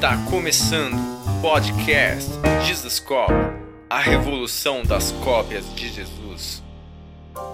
Está começando o podcast Jesus Cop, a revolução das cópias de Jesus.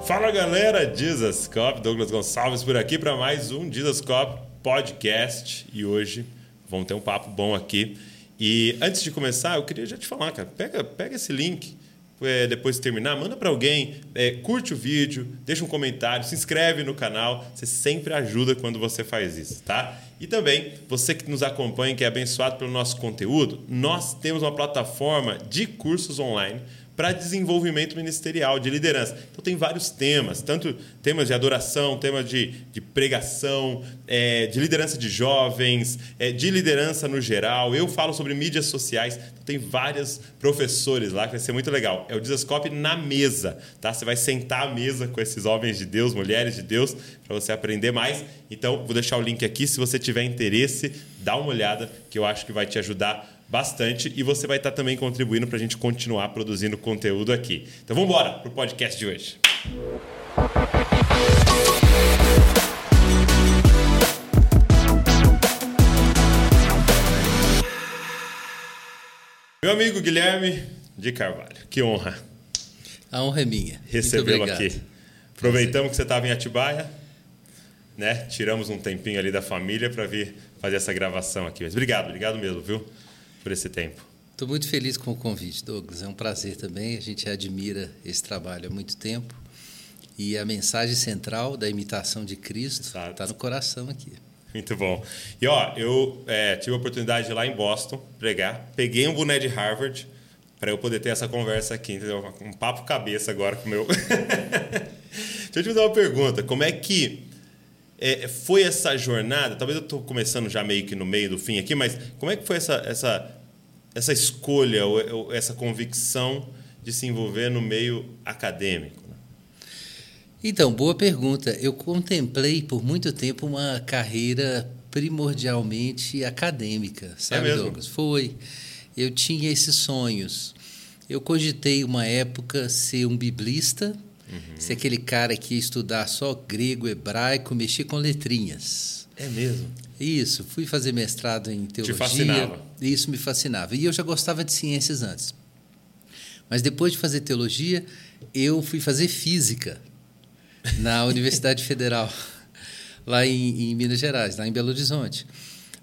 Fala galera, Jesus Cop, Douglas Gonçalves por aqui para mais um Jesus Cop podcast e hoje vamos ter um papo bom aqui. E antes de começar, eu queria já te falar, cara, pega, pega esse link é, depois de terminar, manda para alguém, é, curte o vídeo, deixa um comentário, se inscreve no canal. Você sempre ajuda quando você faz isso, tá? E também, você que nos acompanha, que é abençoado pelo nosso conteúdo, nós temos uma plataforma de cursos online para desenvolvimento ministerial, de liderança. Então, tem vários temas, tanto temas de adoração, temas de, de pregação, é, de liderança de jovens, é, de liderança no geral. Eu falo sobre mídias sociais. Então, tem vários professores lá que vai ser muito legal. É o Dizascope na mesa, tá? Você vai sentar à mesa com esses homens de Deus, mulheres de Deus, para você aprender mais. Então, vou deixar o link aqui. Se você tiver interesse, dá uma olhada, que eu acho que vai te ajudar bastante e você vai estar também contribuindo para a gente continuar produzindo conteúdo aqui. Então vamos embora para o podcast de hoje. Meu amigo Guilherme de Carvalho, que honra. A honra é minha. Recebê-lo aqui. Aproveitamos que você estava em Atibaia, né? Tiramos um tempinho ali da família para vir fazer essa gravação aqui. Mas obrigado, obrigado mesmo, viu? Por esse tempo. Estou muito feliz com o convite, Douglas. É um prazer também. A gente admira esse trabalho há muito tempo. E a mensagem central da imitação de Cristo está no coração aqui. Muito bom. E ó, eu é, tive a oportunidade de ir lá em Boston pregar. Peguei um boné de Harvard para eu poder ter essa conversa aqui, entendeu? Um papo cabeça agora com o meu. Deixa eu te fazer uma pergunta. Como é que é, foi essa jornada? Talvez eu estou começando já meio que no meio do fim aqui, mas como é que foi essa, essa essa escolha ou essa convicção de se envolver no meio acadêmico? Né? Então, boa pergunta. Eu contemplei por muito tempo uma carreira primordialmente acadêmica, sabe, é Douglas? Foi. Eu tinha esses sonhos. Eu cogitei uma época ser um biblista, uhum. ser aquele cara que ia estudar só grego, hebraico, mexer com letrinhas. É mesmo? Isso, fui fazer mestrado em teologia. Te fascinava? Isso me fascinava. E eu já gostava de ciências antes. Mas depois de fazer teologia, eu fui fazer física na Universidade Federal, lá em, em, Minas Gerais, lá em Belo Horizonte.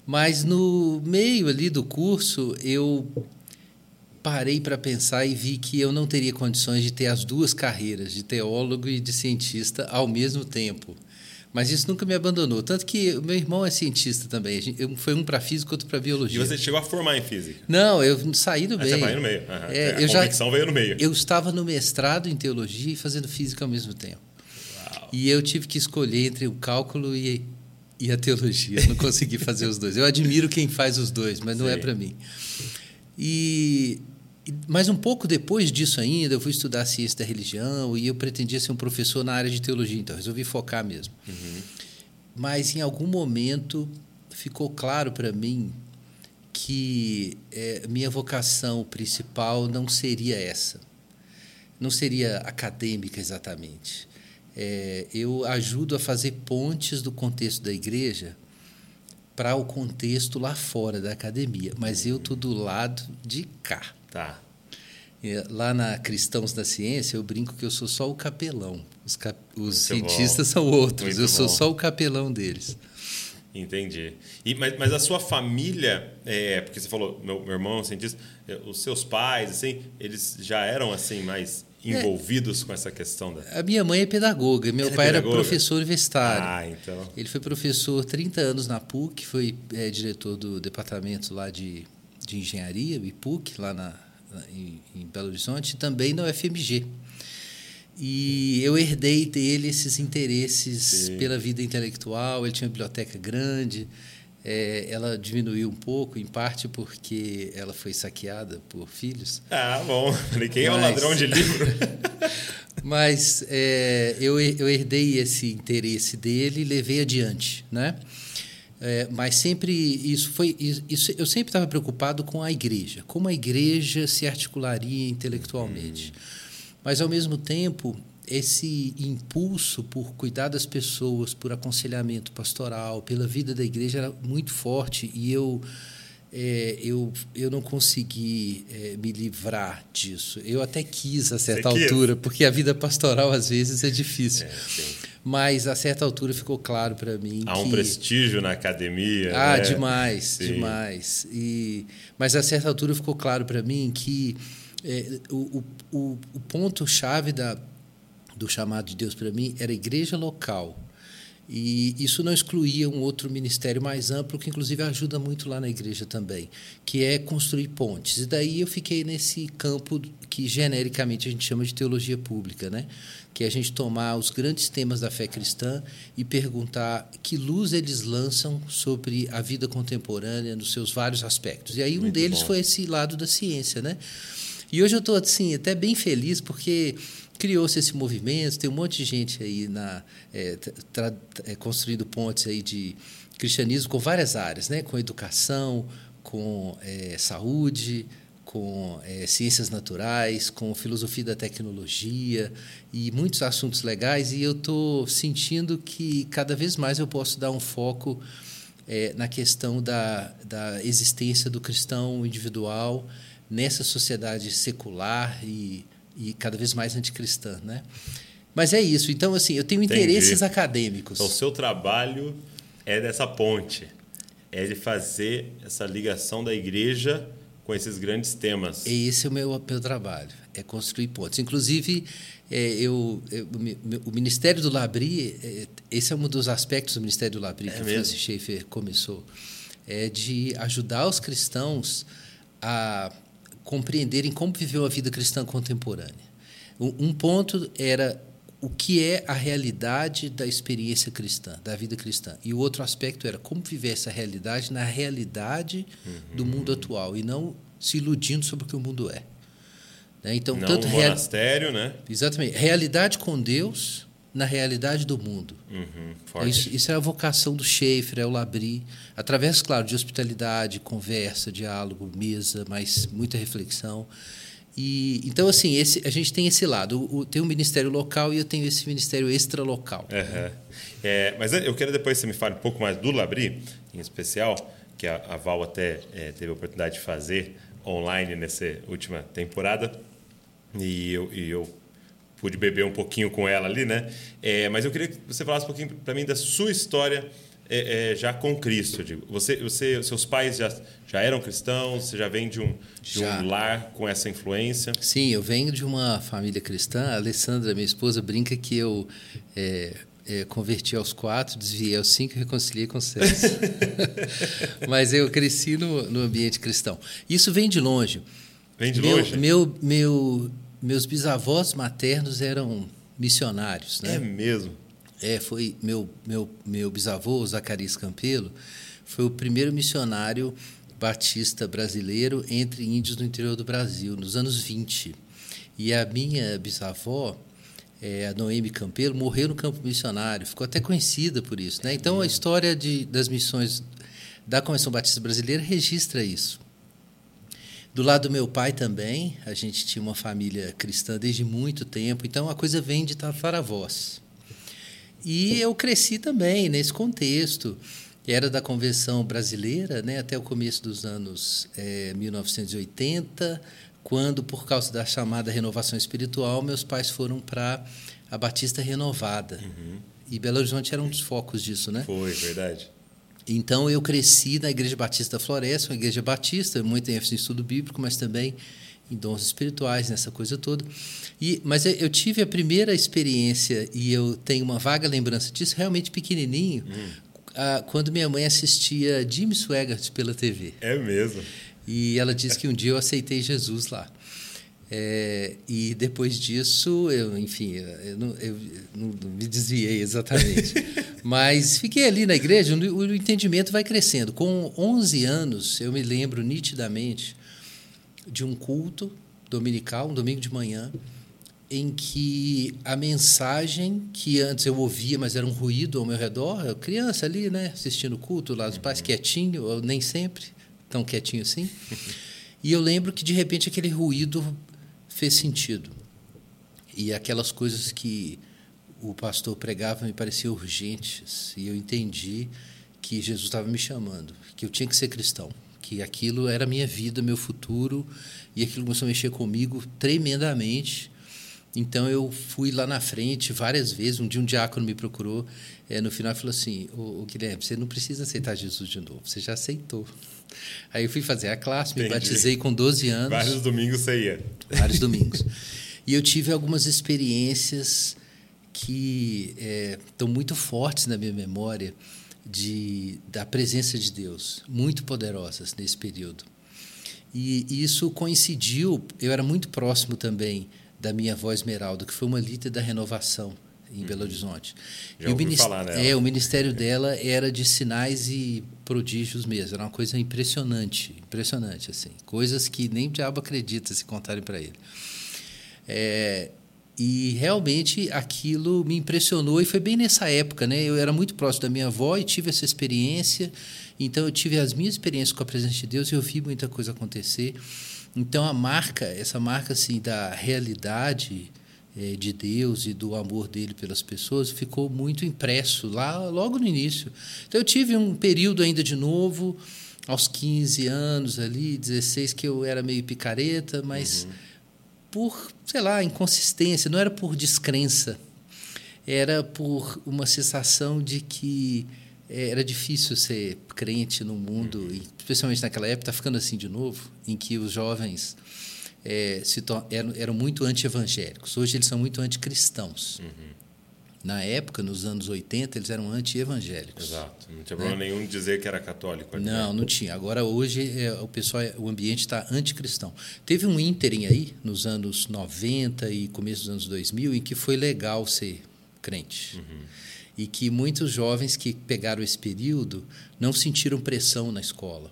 Mas no meio ali do curso, eu parei para pensar e vi que eu não teria condições de ter as duas carreiras, de teólogo e de cientista, ao mesmo tempo. Mas isso nunca me abandonou. Tanto que meu irmão é cientista também. Eu, foi um para física, outro para biologia. E você chegou a formar em física? Não, eu saí do ah, meio. Você vai no meio. Uhum. É, a eu convicção já, veio no meio. Eu estava no mestrado em teologia e fazendo física ao mesmo tempo. Uau. E eu tive que escolher entre o cálculo e, e a teologia. Não consegui fazer os dois. Eu admiro quem faz os dois, mas não é Sim. é para mim. E mas um pouco depois disso ainda, eu fui estudar ciência da religião e eu pretendia ser um professor na área de teologia, então resolvi focar mesmo. Uhum. Mas em algum momento ficou claro para mim que é, minha vocação principal não seria essa, não seria acadêmica exatamente. É, eu ajudo a fazer pontes do contexto da igreja para o contexto lá fora da academia, mas eu estou do lado de cá. Tá. Lá na Cristãos da Ciência, eu brinco que eu sou só o capelão. Os, cap... os cientistas bom. são outros, Muito eu sou só o capelão deles. Entendi. E, mas, mas a sua família, é, porque você falou, meu, meu irmão é cientista, é, os seus pais, assim, eles já eram assim mais envolvidos é, com essa questão da... A minha mãe é pedagoga, meu Ela pai é pedagoga? era professor universitário. Ah, então. Ele foi professor 30 anos na PUC, foi é, diretor do departamento lá de de engenharia, o IPUC, lá na, em, em, Belo Horizonte, e também na UFMG. E eu herdei dele esses interesses Sim. pela vida intelectual. Ele tinha uma biblioteca grande. É, ela diminuiu um pouco, em parte porque ela foi saqueada por filhos. Ah, bom. Quem Mas... é o ladrão de livro? Mas é, eu, eu herdei esse interesse dele e levei adiante, né? É, mas sempre isso foi isso, eu sempre estava preocupado com a igreja, como a igreja se articularia intelectualmente. Hum. Mas ao mesmo tempo esse impulso por cuidar das pessoas, por aconselhamento pastoral, pela vida da igreja era muito forte e eu é, eu, eu não consegui é, me livrar disso. Eu até quis a certa Você altura, quis? porque a vida pastoral às vezes é difícil. É, Mas a certa altura ficou claro para mim. Há que... um prestígio na academia. Ah, né? demais, sim. demais. E... Mas a certa altura ficou claro para mim que é, o, o, o ponto-chave da, do chamado de Deus para mim era a igreja local e isso não excluía um outro ministério mais amplo, que inclusive ajuda muito lá na igreja também, que é construir pontes. E daí eu fiquei nesse campo que genericamente a gente chama de teologia pública, né? que é a gente tomar os grandes temas da fé cristã e perguntar que luz eles lançam sobre a vida contemporânea nos seus vários aspectos. E aí um muito deles bom. foi esse lado da ciência, né? E hoje eu estou assim até bem feliz porque criou-se esse movimento, tem um monte de gente aí na, é, tra, é, construindo pontes aí de cristianismo com várias áreas, né? com educação, com é, saúde, com é, ciências naturais, com filosofia da tecnologia e muitos assuntos legais. E eu estou sentindo que cada vez mais eu posso dar um foco é, na questão da, da existência do cristão individual nessa sociedade secular e e cada vez mais anticristã, né? Mas é isso. Então, assim, eu tenho interesses Entendi. acadêmicos. Então, o seu trabalho é dessa ponte, é de fazer essa ligação da igreja com esses grandes temas. Esse é o meu, meu trabalho, é construir pontes. Inclusive, é, eu, eu, o Ministério do Labri, é, esse é um dos aspectos do Ministério do Labri é que mesmo? o Francis Schaeffer começou, é de ajudar os cristãos a compreenderem como viveu a vida cristã contemporânea. Um ponto era o que é a realidade da experiência cristã, da vida cristã. E o outro aspecto era como viver essa realidade na realidade uhum. do mundo atual e não se iludindo sobre o que o mundo é. Né? Então, não tanto monastério, real... né? Exatamente. Realidade com Deus na realidade do mundo. Uhum, isso, isso, é a vocação do Schaefer, é o Labri, através, claro, de hospitalidade, conversa, diálogo, mesa, mas muita reflexão. E então assim, esse, a gente tem esse lado, o, tem um ministério local e eu tenho esse ministério extra-local. Uhum. É, mas eu quero depois que você me fale um pouco mais do Labri, em especial, que a, a Val até é, teve a oportunidade de fazer online nessa última temporada. E eu, e eu pude beber um pouquinho com ela ali, né? É, mas eu queria que você falasse um pouquinho para mim da sua história é, é, já com Cristo. Digo. Você, você, seus pais já, já eram cristãos? Você já vem de um, de um lar com essa influência? Sim, eu venho de uma família cristã. A Alessandra, minha esposa, brinca que eu é, é, converti aos quatro, desviei aos cinco e reconciliei com seis. Mas eu cresci no, no ambiente cristão. Isso vem de longe. Vem de meu, longe? Meu, meu, meus bisavós maternos eram missionários, né? É mesmo. É, foi meu meu meu bisavô Zacarias Campelo foi o primeiro missionário batista brasileiro entre índios no interior do Brasil nos anos 20. E a minha bisavó é, a Noemi Campelo morreu no campo missionário, ficou até conhecida por isso, né? Então a história de, das missões da Convenção Batista Brasileira registra isso. Do lado do meu pai também, a gente tinha uma família cristã desde muito tempo, então a coisa vem de tataravós. E eu cresci também nesse contexto. Era da Convenção Brasileira né, até o começo dos anos é, 1980, quando, por causa da chamada renovação espiritual, meus pais foram para a Batista Renovada. Uhum. E Belo Horizonte era um dos focos disso, né? Foi, verdade. Então eu cresci na Igreja Batista da Floresta, uma igreja batista, muito em estudo bíblico, mas também em dons espirituais, nessa coisa toda. E, mas eu tive a primeira experiência, e eu tenho uma vaga lembrança disso, realmente pequenininho, hum. a, quando minha mãe assistia Jimmy Swaggart pela TV. É mesmo? E ela disse que um dia eu aceitei Jesus lá. É, e depois disso, eu, enfim, eu não, eu não me desviei exatamente. Mas fiquei ali na igreja, o, o entendimento vai crescendo. Com 11 anos, eu me lembro nitidamente de um culto dominical, um domingo de manhã, em que a mensagem que antes eu ouvia, mas era um ruído ao meu redor, eu criança ali, né, assistindo o culto, lá os pais uhum. quietinho, nem sempre tão quietinho assim. E eu lembro que de repente aquele ruído fez sentido. E aquelas coisas que o pastor pregava me pareciam urgentes. E eu entendi que Jesus estava me chamando, que eu tinha que ser cristão. que aquilo era minha vida, meu futuro, e aquilo começou a mexer comigo tremendamente. Então eu fui lá na frente várias vezes. Um dia um diácono me procurou é, no final falou assim: o Guilherme, você não precisa aceitar Jesus de novo, você já aceitou. Aí eu fui fazer a classe, me Entendi. batizei com 12 anos. Vários domingos você ia. Vários domingos. E eu tive algumas experiências que é, estão muito fortes na minha memória de, da presença de Deus, muito poderosas nesse período. E, e isso coincidiu, eu era muito próximo também da minha avó Esmeralda, que foi uma líder da renovação em Belo Horizonte. Já e o, minist... falar nela. é, o ministério dela era de sinais e prodígios mesmo. Era uma coisa impressionante, impressionante assim, coisas que nem o diabo acredita se contarem para ele. É, e realmente aquilo me impressionou e foi bem nessa época, né? Eu era muito próximo da minha avó e tive essa experiência. Então eu tive as minhas experiências com a presença de Deus e eu vi muita coisa acontecer. Então a marca, essa marca assim da realidade é, de Deus e do amor dele pelas pessoas ficou muito impresso lá logo no início. Então eu tive um período ainda de novo, aos 15 anos ali, 16 que eu era meio picareta, mas uhum. por, sei lá, inconsistência, não era por descrença. Era por uma sensação de que é, era difícil ser crente no mundo, uhum. especialmente naquela época, está ficando assim de novo, em que os jovens é, eram, eram muito anti-evangélicos. Hoje eles são muito anticristãos. Uhum. Na época, nos anos 80, eles eram anti-evangélicos. Exato. Não tinha problema né? nenhum de dizer que era católico. Ali, não, né? não tinha. Agora, hoje, é, o pessoal, o ambiente está anticristão. Teve um ínterim aí, nos anos 90 e começo dos anos 2000, em que foi legal ser crente. Uhum. E que muitos jovens que pegaram esse período não sentiram pressão na escola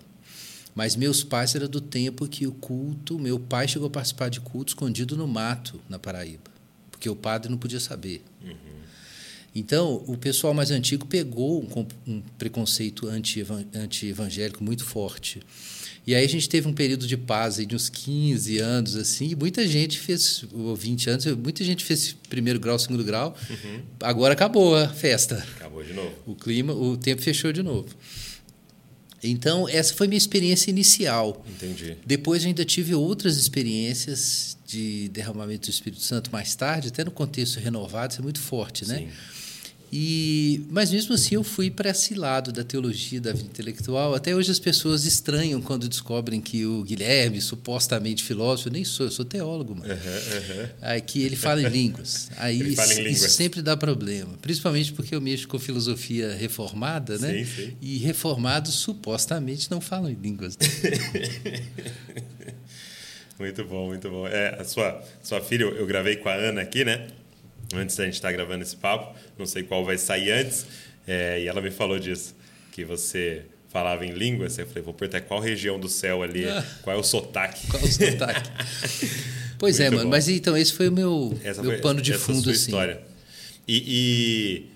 mas meus pais eram do tempo que o culto, meu pai chegou a participar de culto escondido no mato, na Paraíba, porque o padre não podia saber. Uhum. Então, o pessoal mais antigo pegou um, um preconceito anti-evangélico muito forte. E aí a gente teve um período de paz de uns 15 anos, assim, e muita gente fez, ou 20 anos, muita gente fez primeiro grau, segundo grau. Uhum. Agora acabou a festa. Acabou de novo. O clima, o tempo fechou de novo. Então, essa foi minha experiência inicial. Entendi. Depois, eu ainda tive outras experiências de derramamento do Espírito Santo mais tarde, até no contexto renovado, isso é muito forte, né? Sim. E, mas mesmo assim eu fui para esse lado da teologia, da vida intelectual. Até hoje as pessoas estranham quando descobrem que o Guilherme, supostamente filósofo, eu nem sou, eu sou teólogo, mano. Uhum, uhum. Aí, que ele fala em línguas. Aí ele fala em isso sempre dá problema. Principalmente porque eu mexo com filosofia reformada, né? Sim, sim. E reformados supostamente não falam em línguas. muito bom, muito bom. É, a sua, sua filha, eu gravei com a Ana aqui, né? Antes da gente estar tá gravando esse papo. Não sei qual vai sair antes. É, e ela me falou disso, que você falava em línguas. Eu falei, vou perguntar qual região do céu ali, ah, qual é o sotaque. Qual o sotaque? pois é, mano. Bom. Mas então, esse foi o meu, essa meu foi, pano de fundo. Essa assim. história. E,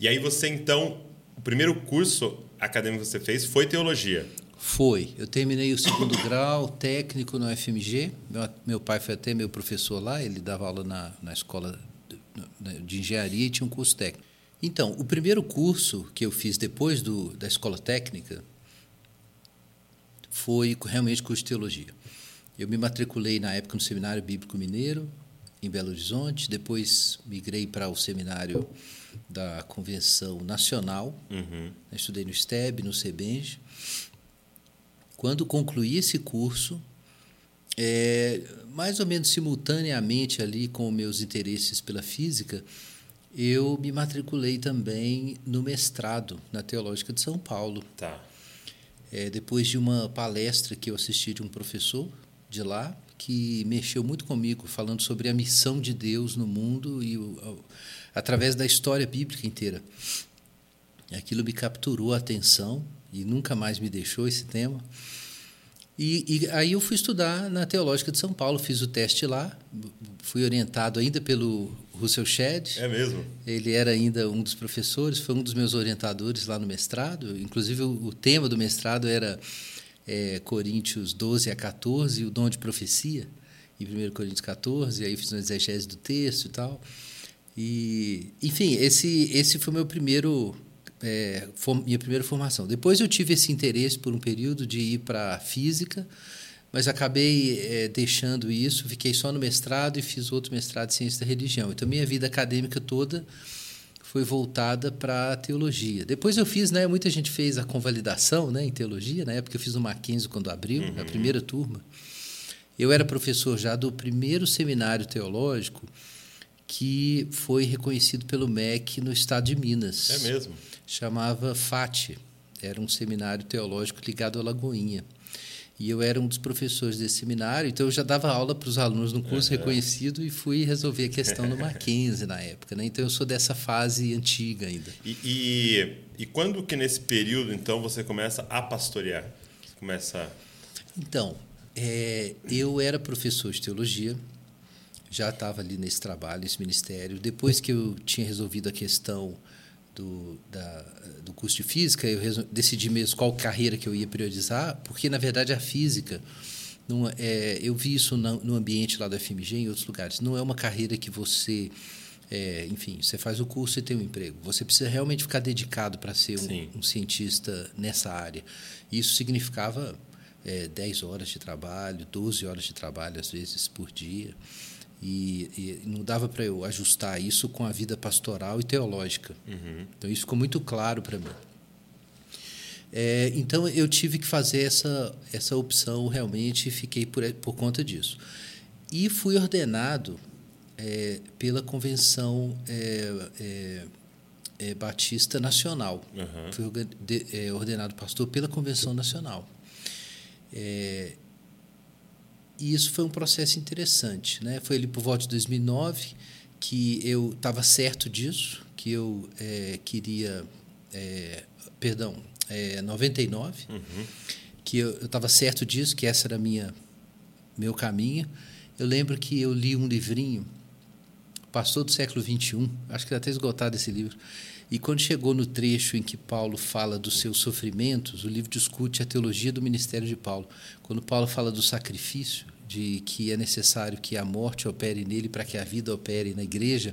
e, e aí você, então, o primeiro curso acadêmico que você fez foi teologia. Foi. Eu terminei o segundo grau técnico no FMG. Meu, meu pai foi até meu professor lá, ele dava aula na, na escola de engenharia e tinha um curso técnico. Então, o primeiro curso que eu fiz depois do, da escola técnica foi realmente curso de teologia. Eu me matriculei na época no Seminário Bíblico Mineiro, em Belo Horizonte, depois migrei para o seminário da Convenção Nacional, uhum. estudei no STEB, no CEBENJ. Quando concluí esse curso, é, mais ou menos simultaneamente ali com meus interesses pela física, eu me matriculei também no mestrado na Teológica de São Paulo. Tá. É, depois de uma palestra que eu assisti de um professor de lá, que mexeu muito comigo, falando sobre a missão de Deus no mundo e o, através da história bíblica inteira. Aquilo me capturou a atenção e nunca mais me deixou esse tema. E, e, aí eu fui estudar na Teológica de São Paulo, fiz o teste lá, fui orientado ainda pelo Russell Shedd. É mesmo? Ele era ainda um dos professores, foi um dos meus orientadores lá no mestrado. Inclusive, o, o tema do mestrado era é, Coríntios 12 a 14, o dom de profecia, em 1 Coríntios 14, aí fiz uma exegese do texto e tal. E, enfim, esse, esse foi o meu primeiro é, minha primeira formação. Depois eu tive esse interesse por um período de ir para física, mas acabei é, deixando isso, fiquei só no mestrado e fiz outro mestrado em ciência da religião. Então minha vida acadêmica toda foi voltada para a teologia. Depois eu fiz, né, muita gente fez a convalidação, né, em teologia, na época eu fiz o Mackenzie quando abriu, uhum. a primeira turma. Eu era professor já do primeiro seminário teológico que foi reconhecido pelo MEC no estado de Minas. É mesmo? Chamava FATE. Era um seminário teológico ligado à Lagoinha. E eu era um dos professores desse seminário, então eu já dava aula para os alunos no curso uhum. reconhecido e fui resolver a questão no Mackenzie na época. Né? Então eu sou dessa fase antiga ainda. E, e, e quando que nesse período, então, você começa a pastorear? Começa... Então, é, eu era professor de teologia, já estava ali nesse trabalho, nesse ministério. Depois que eu tinha resolvido a questão do, da, do curso de física, eu decidi mesmo qual carreira que eu ia priorizar, porque, na verdade, a física, não, é, eu vi isso no, no ambiente lá da FMG, em outros lugares, não é uma carreira que você... É, enfim, você faz o curso e tem um emprego. Você precisa realmente ficar dedicado para ser um, um, cientista nessa área. Isso significava é, 10 horas de trabalho, 12 horas de trabalho, às vezes, por dia. E, e não dava para eu ajustar isso com a vida pastoral e teológica. Uhum. Então, isso ficou muito claro para mim. É, então, eu tive que fazer essa, essa opção realmente e fiquei por, por conta disso. E fui ordenado é, pela Convenção é, é, é Batista Nacional. Uhum. Fui de, é, ordenado pastor pela Convenção Nacional. É, e isso foi um processo interessante. Né? Foi ali por volta de 2009 que eu estava certo disso, que eu é, queria. É, perdão, é, 99, uhum. que eu estava certo disso, que essa era minha meu caminho. Eu lembro que eu li um livrinho, Pastor do século XXI, acho que está até esgotado esse livro. E quando chegou no trecho em que Paulo fala dos seus sofrimentos, o livro discute a teologia do ministério de Paulo. Quando Paulo fala do sacrifício, de que é necessário que a morte opere nele para que a vida opere na igreja,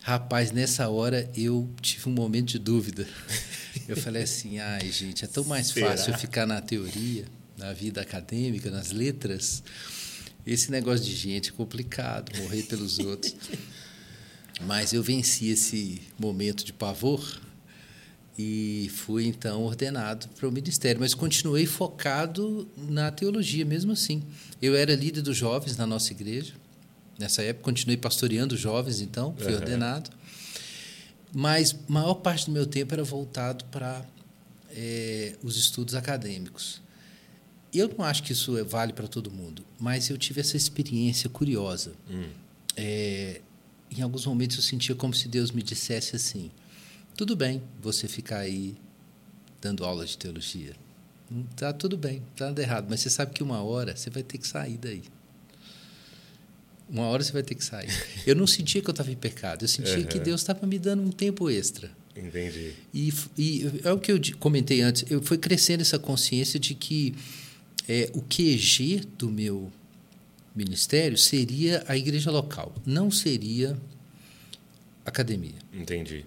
rapaz, nessa hora eu tive um momento de dúvida. Eu falei assim: ai, gente, é tão mais Será? fácil eu ficar na teoria, na vida acadêmica, nas letras. Esse negócio de gente é complicado, morrer pelos outros. Mas eu venci esse momento de pavor e fui então ordenado para o ministério, mas continuei focado na teologia mesmo assim. Eu era líder dos jovens na nossa igreja. Nessa época continuei pastoreando jovens, então fui uhum. ordenado. Mas maior parte do meu tempo era voltado para é, os estudos acadêmicos. Eu não acho que isso vale para todo mundo, mas eu tive essa experiência curiosa. Hum. É, em alguns momentos eu sentia como se Deus me dissesse assim: tudo bem você ficar aí dando aula de teologia. Tá tudo bem, tá nada errado, mas você sabe que uma hora você vai ter que sair daí. Uma hora você vai ter que sair. Eu não sentia que eu estava em pecado, eu sentia uhum. que Deus estava me dando um tempo extra. Entendi. E, e é o que eu comentei antes, eu fui crescendo essa consciência de que é, o QG do meu ministério seria a igreja local, não seria academia. Entendi.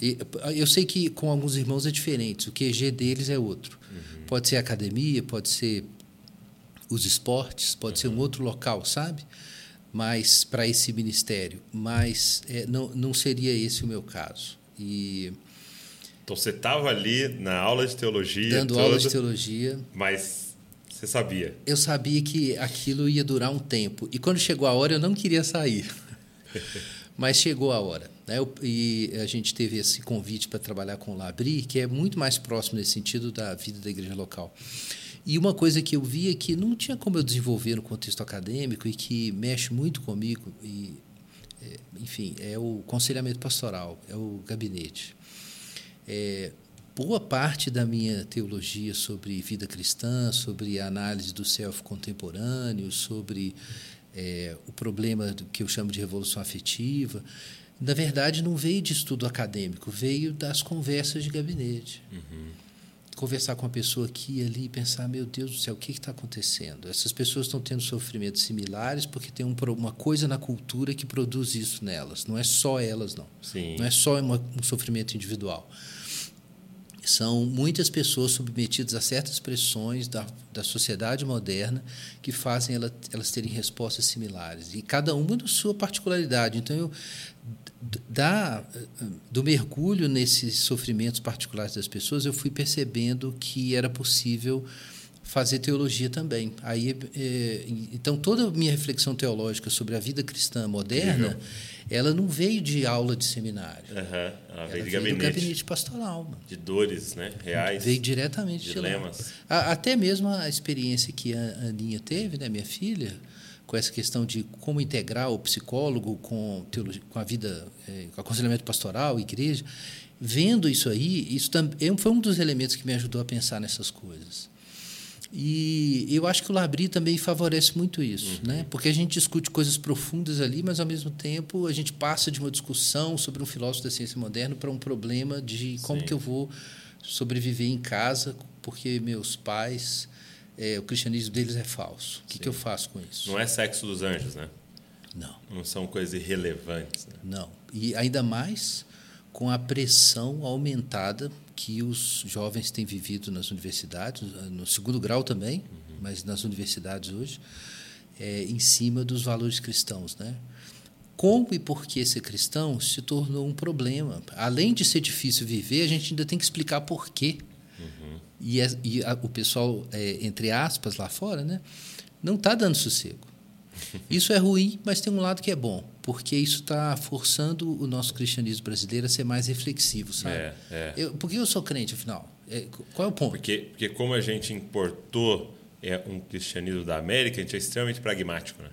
E, eu sei que com alguns irmãos é diferente, o QG deles é outro. Uhum. Pode ser academia, pode ser os esportes, pode uhum. ser um uhum. outro local, sabe? Mas para esse ministério, mas é, não, não seria esse o meu caso. E então você estava ali na aula de teologia, dando toda, aula de teologia, mas você sabia? Eu sabia que aquilo ia durar um tempo. E quando chegou a hora, eu não queria sair. Mas chegou a hora. Né? Eu, e a gente teve esse convite para trabalhar com o Labri, que é muito mais próximo nesse sentido da vida da igreja local. E uma coisa que eu via que não tinha como eu desenvolver no contexto acadêmico e que mexe muito comigo, e, é, enfim, é o conselhamento pastoral, é o gabinete. É, boa parte da minha teologia sobre vida cristã, sobre a análise do self contemporâneo, sobre é, o problema que eu chamo de revolução afetiva, na verdade não veio de estudo acadêmico, veio das conversas de gabinete. Uhum. conversar com uma pessoa aqui e ali e pensar, meu Deus do céu, o que está acontecendo? Essas pessoas estão tendo sofrimentos similares porque tem um, uma coisa na cultura que produz isso nelas. Não é só elas, não. Sim. Não é só uma, um sofrimento individual. São muitas pessoas submetidas a certas pressões da, da sociedade moderna que fazem ela, elas terem respostas similares. E cada uma da sua particularidade. Então, eu, da, do mergulho nesses sofrimentos particulares das pessoas, eu fui percebendo que era possível fazer teologia também. Aí, é, então, toda a minha reflexão teológica sobre a vida cristã moderna, Incrível. ela não veio de aula de seminário. Uhum. Ela, ela veio, de gabinete. do gabinete pastoral. Mano. De dores né? reais. Veio diretamente dilemas. de lá. Até mesmo a experiência que a Aninha teve, né, minha filha, com essa questão de como integrar o psicólogo com, teologia, com a vida, é, com aconselhamento pastoral, igreja. Vendo isso aí, isso também foi um dos elementos que me ajudou a pensar nessas coisas. E eu acho que o Labri também favorece muito isso, uhum. né? porque a gente discute coisas profundas ali, mas, ao mesmo tempo, a gente passa de uma discussão sobre um filósofo da ciência moderna para um problema de como Sim. que eu vou sobreviver em casa, porque meus pais, é, o cristianismo deles é falso. O que, que eu faço com isso? Não é sexo dos anjos, né? Não. Não são coisas irrelevantes. Né? Não. E ainda mais com a pressão aumentada que os jovens têm vivido nas universidades, no segundo grau também, uhum. mas nas universidades hoje, é, em cima dos valores cristãos, né? Como e por que ser cristão se tornou um problema. Além de ser difícil viver, a gente ainda tem que explicar por quê. Uhum. E, é, e a, o pessoal, é, entre aspas, lá fora, né, não está dando sossego. Isso é ruim, mas tem um lado que é bom, porque isso está forçando o nosso cristianismo brasileiro a ser mais reflexivo, sabe? É, é. Eu, por que eu sou crente, afinal? É, qual é o ponto? Porque, porque como a gente importou é, um cristianismo da América, a gente é extremamente pragmático, né?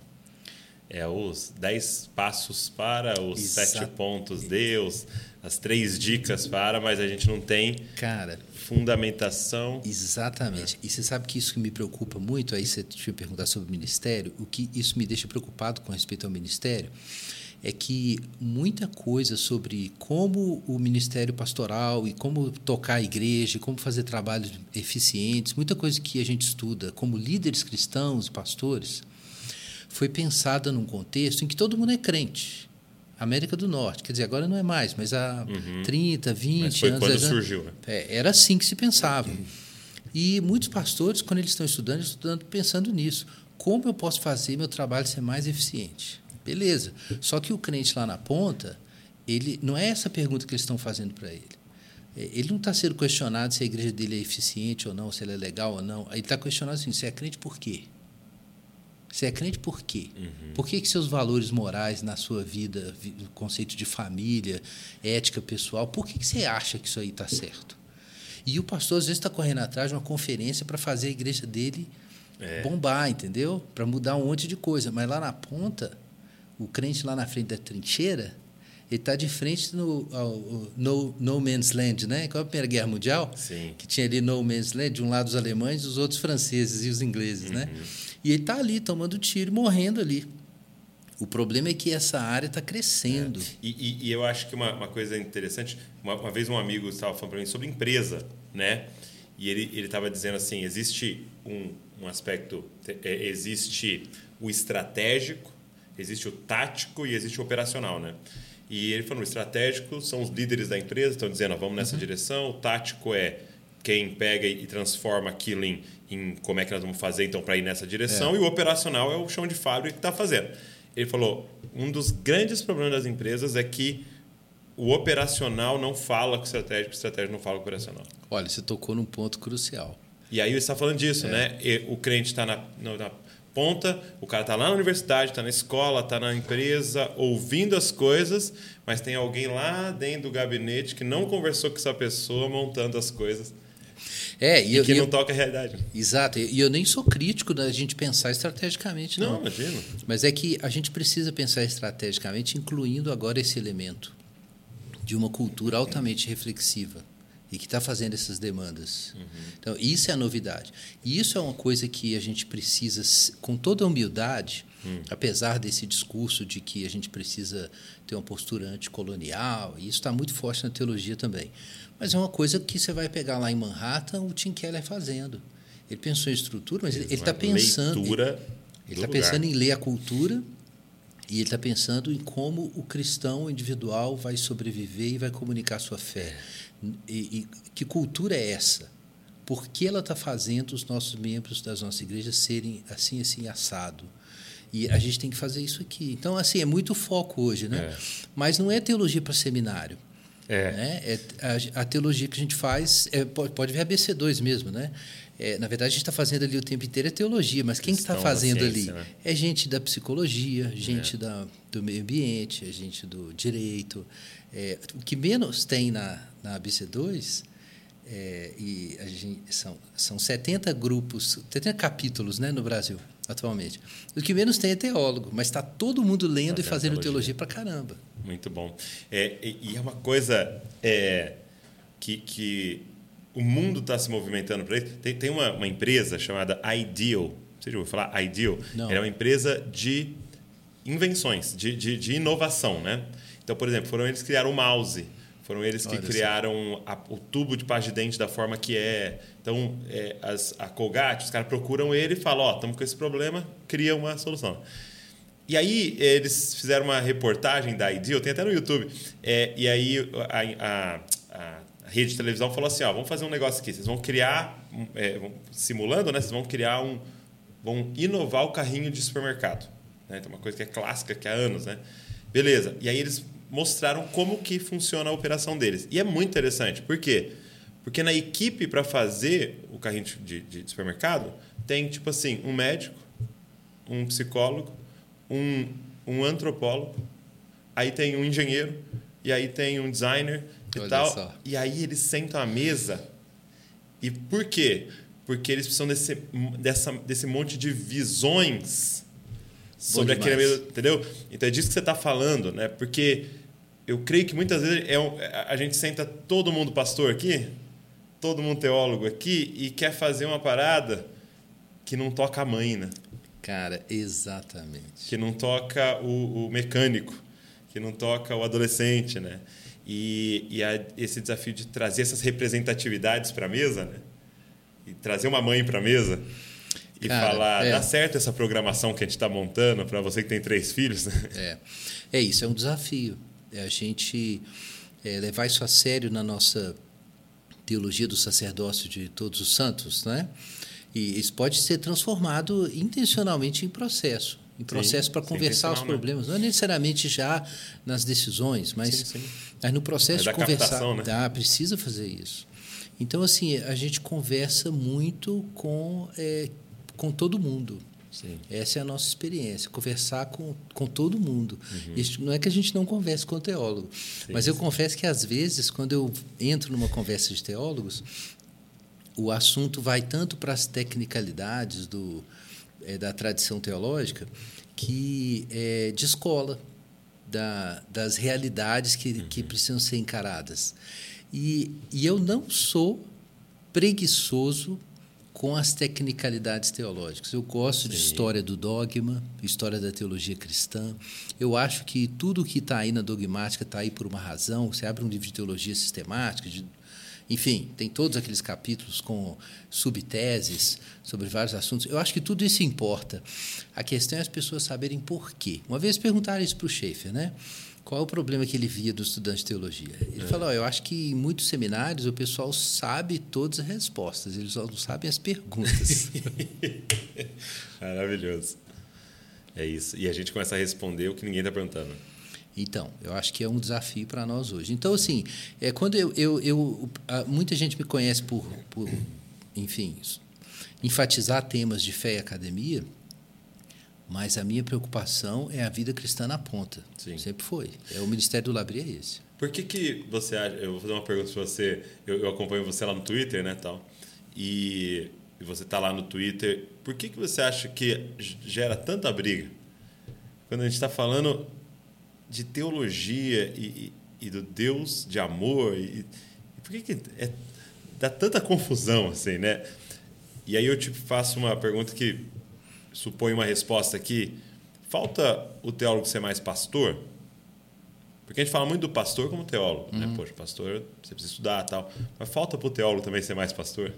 É os dez passos para, os Exato. sete pontos Deus, as três dicas para, mas a gente não tem Cara, fundamentação. Exatamente. E você sabe que isso que me preocupa muito, aí você tinha perguntar sobre o ministério, o que isso me deixa preocupado com respeito ao ministério é que muita coisa sobre como o ministério pastoral e como tocar a igreja, como fazer trabalhos eficientes, muita coisa que a gente estuda como líderes cristãos pastores, foi pensada num contexto em que todo mundo é crente. América do Norte, quer dizer, agora não é mais, mas há uhum. 30, 20 mas foi anos. Quando surgiu, né? É, era assim que se pensava. E muitos pastores, quando eles estão estudando, estão pensando nisso. Como eu posso fazer meu trabalho ser mais eficiente? Beleza. Só que o crente lá na ponta, ele não é essa pergunta que eles estão fazendo para ele. É, ele não está sendo questionado se a igreja dele é eficiente ou não, se ela é legal ou não. Ele está questionando assim: você é crente por quê? Você é crente por quê? Uhum. Por que, que seus valores morais na sua vida, o conceito de família, ética pessoal, por que, que você acha que isso aí está certo? E o pastor, às vezes, está correndo atrás de uma conferência para fazer a igreja dele é. bombar, entendeu? Para mudar um monte de coisa. Mas lá na ponta, o crente lá na frente da trincheira, ele está de frente no ao, no, no Man's Land, né? Qual é a Primeira Guerra Mundial? Sim. Que tinha ali No Man's Land, de um lado os alemães, dos outros franceses e os ingleses, né? uhum. né? E ele está ali tomando tiro morrendo ali. O problema é que essa área está crescendo. É. E, e, e, eu acho que uma, uma coisa interessante, uma, uma, vez um amigo estava falando para mim sobre empresa, né? E ele ele estava dizendo assim, existe um, um aspecto, é, existe o estratégico, existe o tático e existe o operacional, né? E ele falou, o estratégico são os líderes da empresa, estão dizendo, vamos nessa uhum. direção. O tático é quem pega e transforma aquilo em, em como é que nós vamos fazer então para ir nessa direção. É. E o operacional é o chão de fábrica que está fazendo. Ele falou, um dos grandes problemas das empresas é que o operacional não fala com o estratégico, o estratégico não fala com o operacional. Olha, você tocou num ponto crucial. E aí você está falando disso, é. né? E o cliente está na, na ponta, o cara está lá na universidade, está na escola, está na empresa, ouvindo as coisas, mas tem alguém lá dentro do gabinete que não conversou com essa pessoa montando as coisas. É, e, e que eu, não toca a realidade. Exato. E eu nem sou crítico da gente pensar estrategicamente, não. Não, imagino. Mas é que a gente precisa pensar estrategicamente, incluindo agora esse elemento de uma cultura altamente reflexiva e que está fazendo essas demandas. Uhum. Então, isso é a novidade. E isso é uma coisa que a gente precisa, com toda a humildade, uhum. apesar desse discurso de que a gente precisa ter uma postura anticolonial, e isso está muito forte na teologia também. Mas é uma coisa que você vai pegar lá em Manhattan o Tim Keller fazendo. Ele pensou em estrutura, mas ele está pensando. Leitura ele está pensando em ler a cultura e ele está pensando em como o cristão individual vai sobreviver e vai comunicar sua fé. E, e que cultura é essa? Por que ela está fazendo os nossos membros das nossas igrejas serem assim, assim, assado? E a gente tem que fazer isso aqui. Então, assim, é muito foco hoje, né? É. Mas não é teologia para seminário. É. Né? é a, a, teologia que a gente faz é, pode, pode ver a BC2 mesmo, né? É, na verdade, a gente está fazendo ali o tempo inteiro é teologia, mas quem está fazendo ciência, ali? Né? É gente da psicologia, gente é. da, do meio ambiente, é gente do direito. É, o que menos tem na, na ABC2 é, e gente, são, são 70 grupos, 70 capítulos né, no Brasil, atualmente. O que menos tem é teólogo, mas está todo mundo lendo e fazendo teologia, teologia para caramba. Muito bom. É, e é uma coisa é, que, que o mundo está se movimentando para isso. Tem, tem uma, uma, empresa chamada Ideal. Você já ouviu falar? Ideal? Não. é uma empresa de invenções, de, de, de, inovação. Né? Então, por exemplo, foram eles que criaram o mouse. Foram eles que Olha criaram a, o tubo de pasta de dente da forma que é. Então, é, as, a Colgate, os caras procuram ele e falam: Ó, oh, estamos com esse problema, cria uma solução. E aí, eles fizeram uma reportagem da Ideal, tem até no YouTube. É, e aí, a, a, a rede de televisão falou assim: ó, vamos fazer um negócio aqui. Vocês vão criar, é, simulando, né? Vocês vão criar um. vão inovar o carrinho de supermercado. Né? Então, uma coisa que é clássica, que há anos, né? Beleza. E aí eles mostraram como que funciona a operação deles. E é muito interessante. Por quê? Porque na equipe para fazer o carrinho de, de, de, supermercado tem, tipo assim, um médico, um psicólogo, um, um antropólogo, aí tem um engenheiro, e aí tem um designer e Olha tal. Só. E aí eles sentam à mesa. E por quê? Porque eles precisam desse, dessa, desse monte de visões sobre aquele mesmo, entendeu? Então é disso que você está falando, né? Porque eu creio que muitas vezes é um, a gente senta todo mundo pastor aqui, todo mundo teólogo aqui e quer fazer uma parada que não toca a mãe, né? Cara, exatamente. Que não toca o, o mecânico, que não toca o adolescente, né? E, e a, esse desafio de trazer essas representatividades para a mesa, né? E trazer uma mãe para a mesa e Cara, falar, é. dá certo essa programação que a gente está montando para você que tem três filhos? Né? É, é isso, é um desafio. É a gente é, levar isso a sério na nossa teologia do sacerdócio de todos os santos, né? E isso pode ser transformado intencionalmente em processo em processo para conversar os né? problemas. Não é necessariamente já nas decisões, mas, sim, sim. mas no processo é de conversar. Né? Ah, precisa fazer isso. Então, assim, a gente conversa muito com, é, com todo mundo. Sim. Essa é a nossa experiência, conversar com, com todo mundo. Uhum. Isso, não é que a gente não converse com o teólogo, sim, mas eu sim. confesso que, às vezes, quando eu entro numa conversa de teólogos, o assunto vai tanto para as tecnicalidades do, é, da tradição teológica que é, descola da, das realidades que, uhum. que precisam ser encaradas. E, e eu não sou preguiçoso com as tecnicalidades teológicas. Eu gosto Sim. de história do dogma, história da teologia cristã. Eu acho que tudo que está aí na dogmática está aí por uma razão. Você abre um livro de teologia sistemática, de enfim, tem todos aqueles capítulos com subteses sobre vários assuntos. Eu acho que tudo isso importa. A questão é as pessoas saberem por quê. Uma vez perguntaram isso para o Schaefer, né? Qual é o problema que ele via do estudante de teologia? Ele é. falou: oh, eu acho que em muitos seminários o pessoal sabe todas as respostas, eles só não sabem as perguntas. Maravilhoso. É isso. E a gente começa a responder o que ninguém está perguntando. Então, eu acho que é um desafio para nós hoje. Então, assim, é, quando eu, eu, eu muita gente me conhece por, por, enfim, enfatizar temas de fé e academia, mas a minha preocupação é a vida cristã na ponta. Sim. Sempre foi. É o ministério do Labri é esse. Por que que você acha? Eu vou fazer uma pergunta para você. Eu, eu, acompanho você lá no Twitter, né, tal. E, você está lá no Twitter. Por que que você acha que gera tanta briga? Quando a gente está falando de teologia e, e, e do Deus de amor. E, e por que, que é, dá tanta confusão assim, né? E aí eu te faço uma pergunta que supõe uma resposta aqui. Falta o teólogo ser mais pastor? Porque a gente fala muito do pastor como teólogo, né? Poxa, pastor, você precisa estudar tal. Mas falta para o teólogo também ser mais pastor?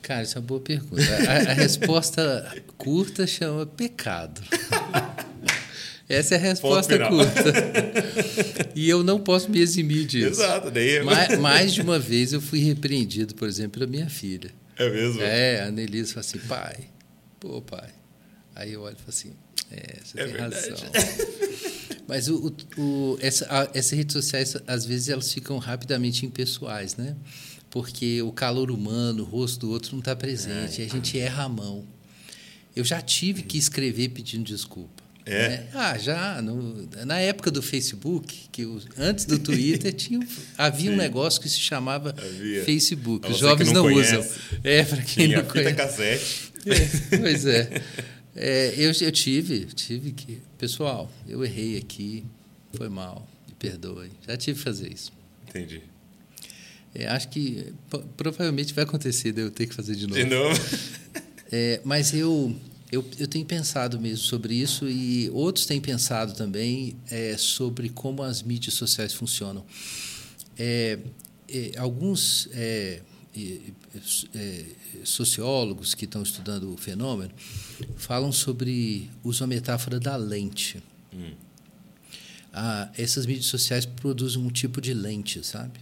Cara, isso é uma boa pergunta. A, a resposta curta chama pecado. Essa é a resposta curta. E eu não posso me eximir disso. Exato. Daí... Mais, mais de uma vez eu fui repreendido, por exemplo, pela minha filha. É mesmo? É, a Annelise fala assim, pai, pô, pai. Aí eu olho e falo assim, é, você É tem verdade. razão. Mas o, o, o- essa, a- essas redes sociais, às vezes, elas ficam rapidamente impessoais, né? Porque o calor humano, o rosto do outro não está presente, a gente erra a mão. Eu já tive que escrever pedindo desculpa. É? né? Ah, já. no- na época do Facebook, que o- antes do Twitter, tinha, um- havia um Sim. negócio que se chamava Havia. Facebook. Os jovens não não, usam. É, para quem Tinha não fita conhece. cassete. É, pois é. É, eu, eu tive, tive que. Pessoal, eu errei aqui, foi mal, me perdoe. Já tive que fazer isso. Entendi. É, acho que provavelmente vai acontecer de eu ter que fazer de novo. De novo. É, mas eu, eu, eu tenho pensado mesmo sobre isso e outros têm pensado também é, sobre como as mídias sociais funcionam. É, é, alguns sociólogos que estão estudando o fenômeno falam sobre, usam a metáfora da lente. Ah, essas mídias sociais produzem um tipo de lente, sabe?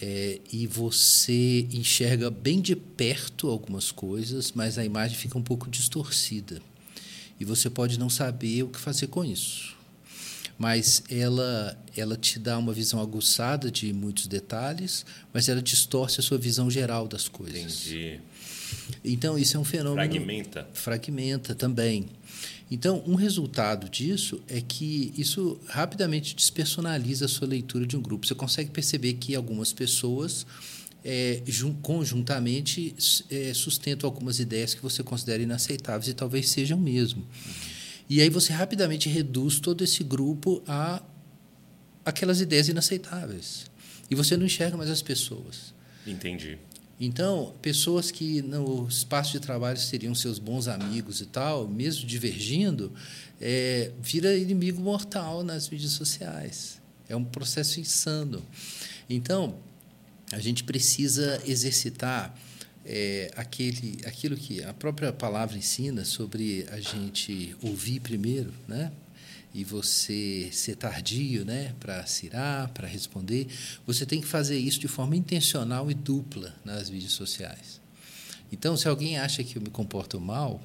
É, e você enxerga bem de perto algumas coisas, mas a imagem fica um pouco distorcida. E você pode não saber o que fazer com isso. Mas ela, ela te dá uma visão aguçada de muitos detalhes, mas ela distorce a sua visão geral das coisas. Entendi. Então, isso é um fenômeno Fragmenta. fragmenta também. Então, um resultado disso é que isso rapidamente despersonaliza a sua leitura de um grupo. Você consegue perceber que algumas pessoas é, jun- conjuntamente é, sustentam algumas ideias que você considera inaceitáveis e talvez sejam mesmo. E aí você rapidamente reduz todo esse grupo a aquelas ideias inaceitáveis. E você não enxerga mais as pessoas. Entendi. Então, pessoas que no espaço de trabalho seriam seus bons amigos e tal, mesmo divergindo, é, vira inimigo mortal nas mídias sociais. É um processo insano. Então, a gente precisa exercitar é, aquele, aquilo que a própria palavra ensina sobre a gente ouvir primeiro, né? e você ser tardio né, para cirar, para responder, você tem que fazer isso de forma intencional e dupla nas mídias sociais. Então, se alguém acha que eu me comporto mal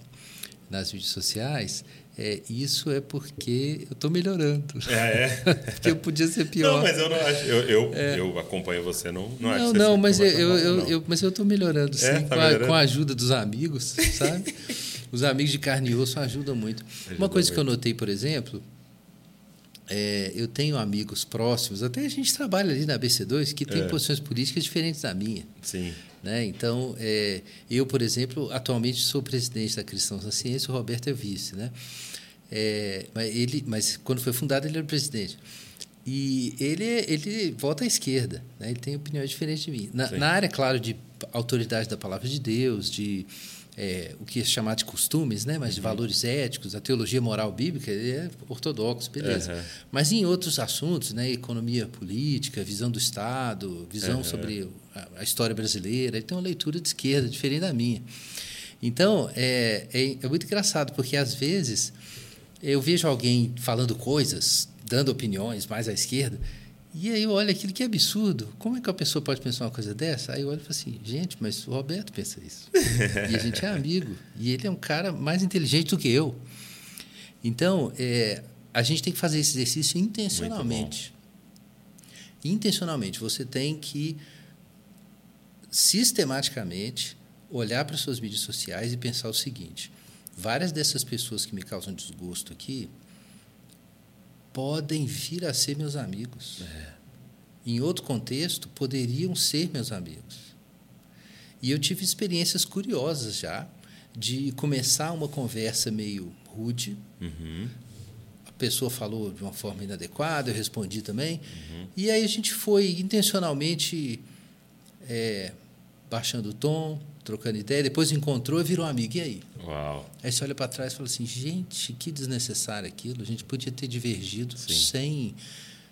nas mídias sociais, é, isso é porque eu estou melhorando. É, é. porque eu podia ser pior. Não, mas eu não acho. Eu, eu, eu acompanho você, não, não, acho Não, que você não, mas eu, eu, não. eu- mas eu estou melhorando, sim, É, tá com, a, com a ajuda dos amigos, sabe? Os amigos de carne e osso ajudam muito. Ajuda Uma coisa que eu muito. notei, por exemplo, é, eu tenho amigos próximos, até a gente trabalha ali na BC2, que tem É. posições políticas diferentes da minha. Sim. Né? Então, é, eu, por exemplo, atualmente sou presidente da Cristãos na Ciência, o Roberto é vice. Né? É, mas, ele, mas quando foi fundado, ele era presidente. E ele, ele vota à esquerda, né? ele tem opiniões diferentes de mim. Na, na área, claro, de autoridade da palavra de Deus, de é, o que é chamado de costumes, né? mas de valores éticos, a teologia moral bíblica, é ortodoxo, beleza. Uhum. Mas em outros assuntos, né? economia política, visão do Estado, visão Uhum. sobre a, a história brasileira, ele tem uma leitura de esquerda, diferente da minha. Então, é, é, é muito engraçado, porque às vezes eu vejo alguém falando coisas, dando opiniões mais à esquerda, e aí eu olho aquilo que é absurdo. Como é que a pessoa pode pensar uma coisa dessa? Aí eu olho e falo assim, gente, mas o Roberto pensa isso. e a gente é amigo. E ele é um cara mais inteligente do que eu. Então, é, a gente tem que fazer esse exercício intencionalmente. Intencionalmente. Você tem que sistematicamente olhar para suas mídias sociais e pensar o seguinte: várias dessas pessoas que me causam desgosto aqui podem vir a ser meus amigos. Em outro contexto, poderiam ser meus amigos. E eu tive experiências curiosas já de começar uma conversa meio rude. Uhum. A pessoa falou de uma forma inadequada, eu respondi também. E aí a gente foi intencionalmente é, baixando o tom, trocando ideia, depois encontrou e virou amigo. E aí? Uau. Aí você olha para trás e fala assim: gente, que desnecessário aquilo. A gente podia ter divergido Sim. sem,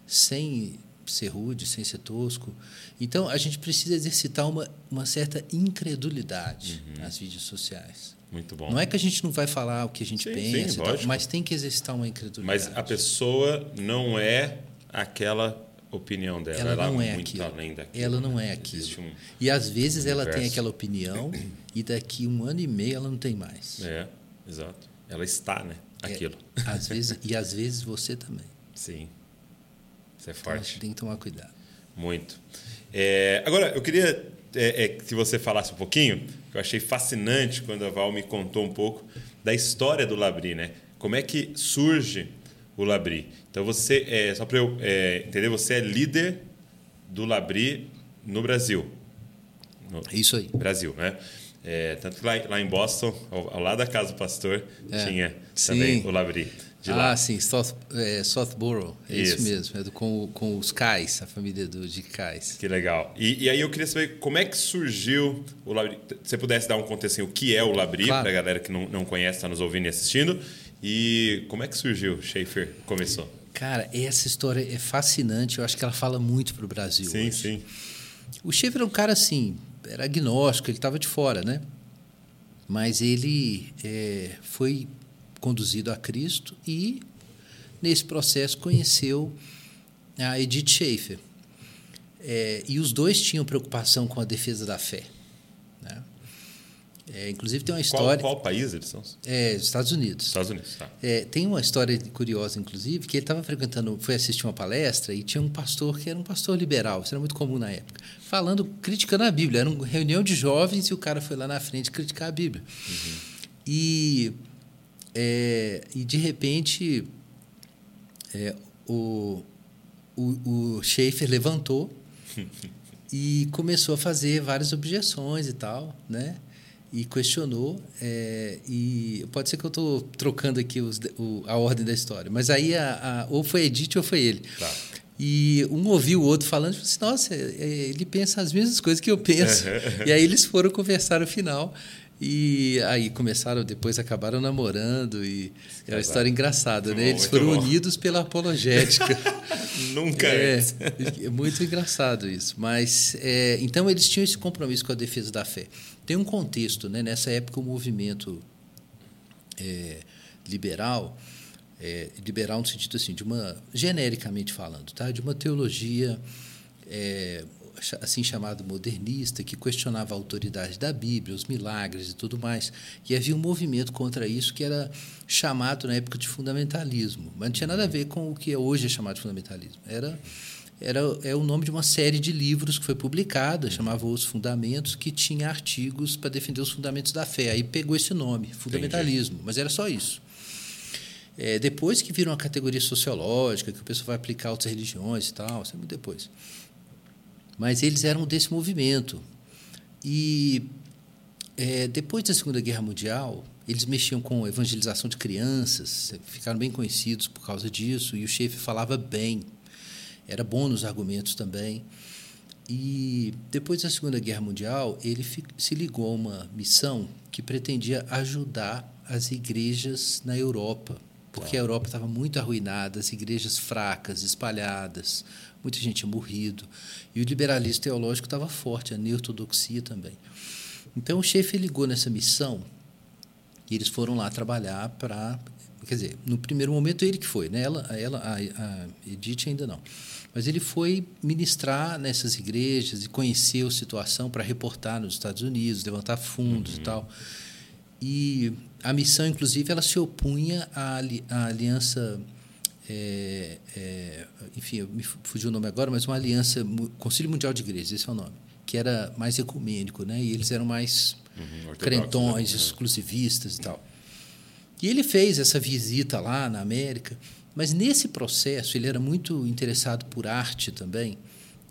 sem ser rude, sem ser tosco. Então, a gente precisa exercitar uma, uma certa incredulidade nas mídias sociais. Muito Uhum. bom. Não é que a gente não vai falar o que a gente Sim, pensa, sim, tal, mas tem que exercitar uma incredulidade. Mas a pessoa não é aquela opinião dela. ela não é muito aquilo. além daquilo. Ela não é aquilo. Um- E às vezes ela tem aquela opinião e daqui um ano e meio ela não tem mais. É, exato. Ela está, né? É, Aquilo. às vezes, e às vezes você também. Sim. Isso é Então, forte. tem que tomar cuidado. Muito. É, agora, eu queria é, é, que você falasse um pouquinho, que eu achei fascinante quando a Val me contou um pouco da história do Labri, né? Como é que surge o Labri? Então, você, é, só para eu é, entender, você é líder do Labri no Brasil. No isso aí. Brasil, né? É, tanto que lá, lá em Boston, ao, ao lado da casa do pastor, É. tinha também Sim. o Labri. De ah, lá. sim, South, é, Southborough. É isso, Isso. mesmo. É do, com, com os Cais, a família do, de Cais. Que legal. E, e aí eu queria saber como é que surgiu o Labri. Se você pudesse dar um contexto assim, o que é o Labri, Claro. para a galera que não, não conhece, está nos ouvindo e assistindo. E como é que surgiu? Schaefer começou. Cara, essa história é fascinante. Eu acho que ela fala muito para o Brasil. Sim, hoje. sim. O Schaefer era um cara assim, era agnóstico, ele estava de fora, né? Mas ele é, foi conduzido a Cristo e, nesse processo, conheceu a Edith Schaefer. É, e os dois tinham preocupação com a defesa da fé. É, inclusive, tem uma Qual, história. qual país eles são? É, Estados Unidos. Estados Unidos, tá. É, tem uma história curiosa, inclusive, que ele estava frequentando, foi assistir uma palestra e tinha um pastor que era um pastor liberal, isso era muito comum na época, falando, criticando a Bíblia. Era uma reunião de jovens e o cara foi lá na frente criticar a Bíblia. E, é, e, de repente, é, o, o, o Schaefer levantou e começou a fazer várias objeções e tal, né? E questionou. é, e pode ser que eu estou trocando aqui os, o, a ordem da história, mas aí a, a, ou foi Edith ou foi ele. Tá. E um ouviu o outro falando, tipo assim, nossa, é, ele pensa as mesmas coisas que eu penso. e aí eles foram conversar no final. E aí começaram, depois acabaram namorando e é uma história engraçada, Muito né? bom, Eles foram bom. unidos pela apologética. Nunca É, antes. é muito engraçado isso. Mas é, então eles tinham esse compromisso com a defesa da fé. Tem um contexto, né? Nessa época o movimento é, liberal, é, liberal no sentido assim de uma genericamente falando, tá? De uma teologia é, assim chamada modernista que questionava a autoridade da Bíblia, os milagres e tudo mais. E havia um movimento contra isso que era chamado na época de fundamentalismo, mas não tinha nada a ver com o que hoje é chamado de fundamentalismo. Era era é o nome de uma série de livros que foi publicada, chamava Os Fundamentos, que tinha artigos para defender os fundamentos da fé. Aí pegou esse nome, fundamentalismo, mas era só isso. É, depois que vira uma categoria sociológica, que o pessoal vai aplicar outras religiões e tal, isso é depois. Mas eles eram desse movimento. E é, depois da Segunda Guerra Mundial, eles mexiam com evangelização de crianças, ficaram bem conhecidos por causa disso, e o chefe falava bem, era bom nos argumentos também. E depois da Segunda Guerra Mundial, ele se ligou a uma missão que pretendia ajudar as igrejas na Europa, porque a Europa estava muito arruinada, as igrejas fracas, espalhadas, muita gente morrido, e o liberalismo teológico estava forte, a neortodoxia também. Então o Schaefer ligou nessa missão e eles foram lá trabalhar para. Quer dizer, no primeiro momento ele que foi, né? ela, ela, a, a Edith ainda não. Mas ele foi ministrar nessas igrejas e conheceu a situação para reportar nos Estados Unidos, levantar fundos e tal. E a missão, inclusive, ela se opunha à, ali- à aliança. é, é, enfim, eu me fu- fugiu o nome agora, mas uma aliança, Conselho Mundial de Igrejas, esse é o nome, que era mais ecumênico, né? E eles eram mais ortodoxos, crentões, né? exclusivistas e tal. E ele fez essa visita lá na América, mas nesse processo ele era muito interessado por arte também,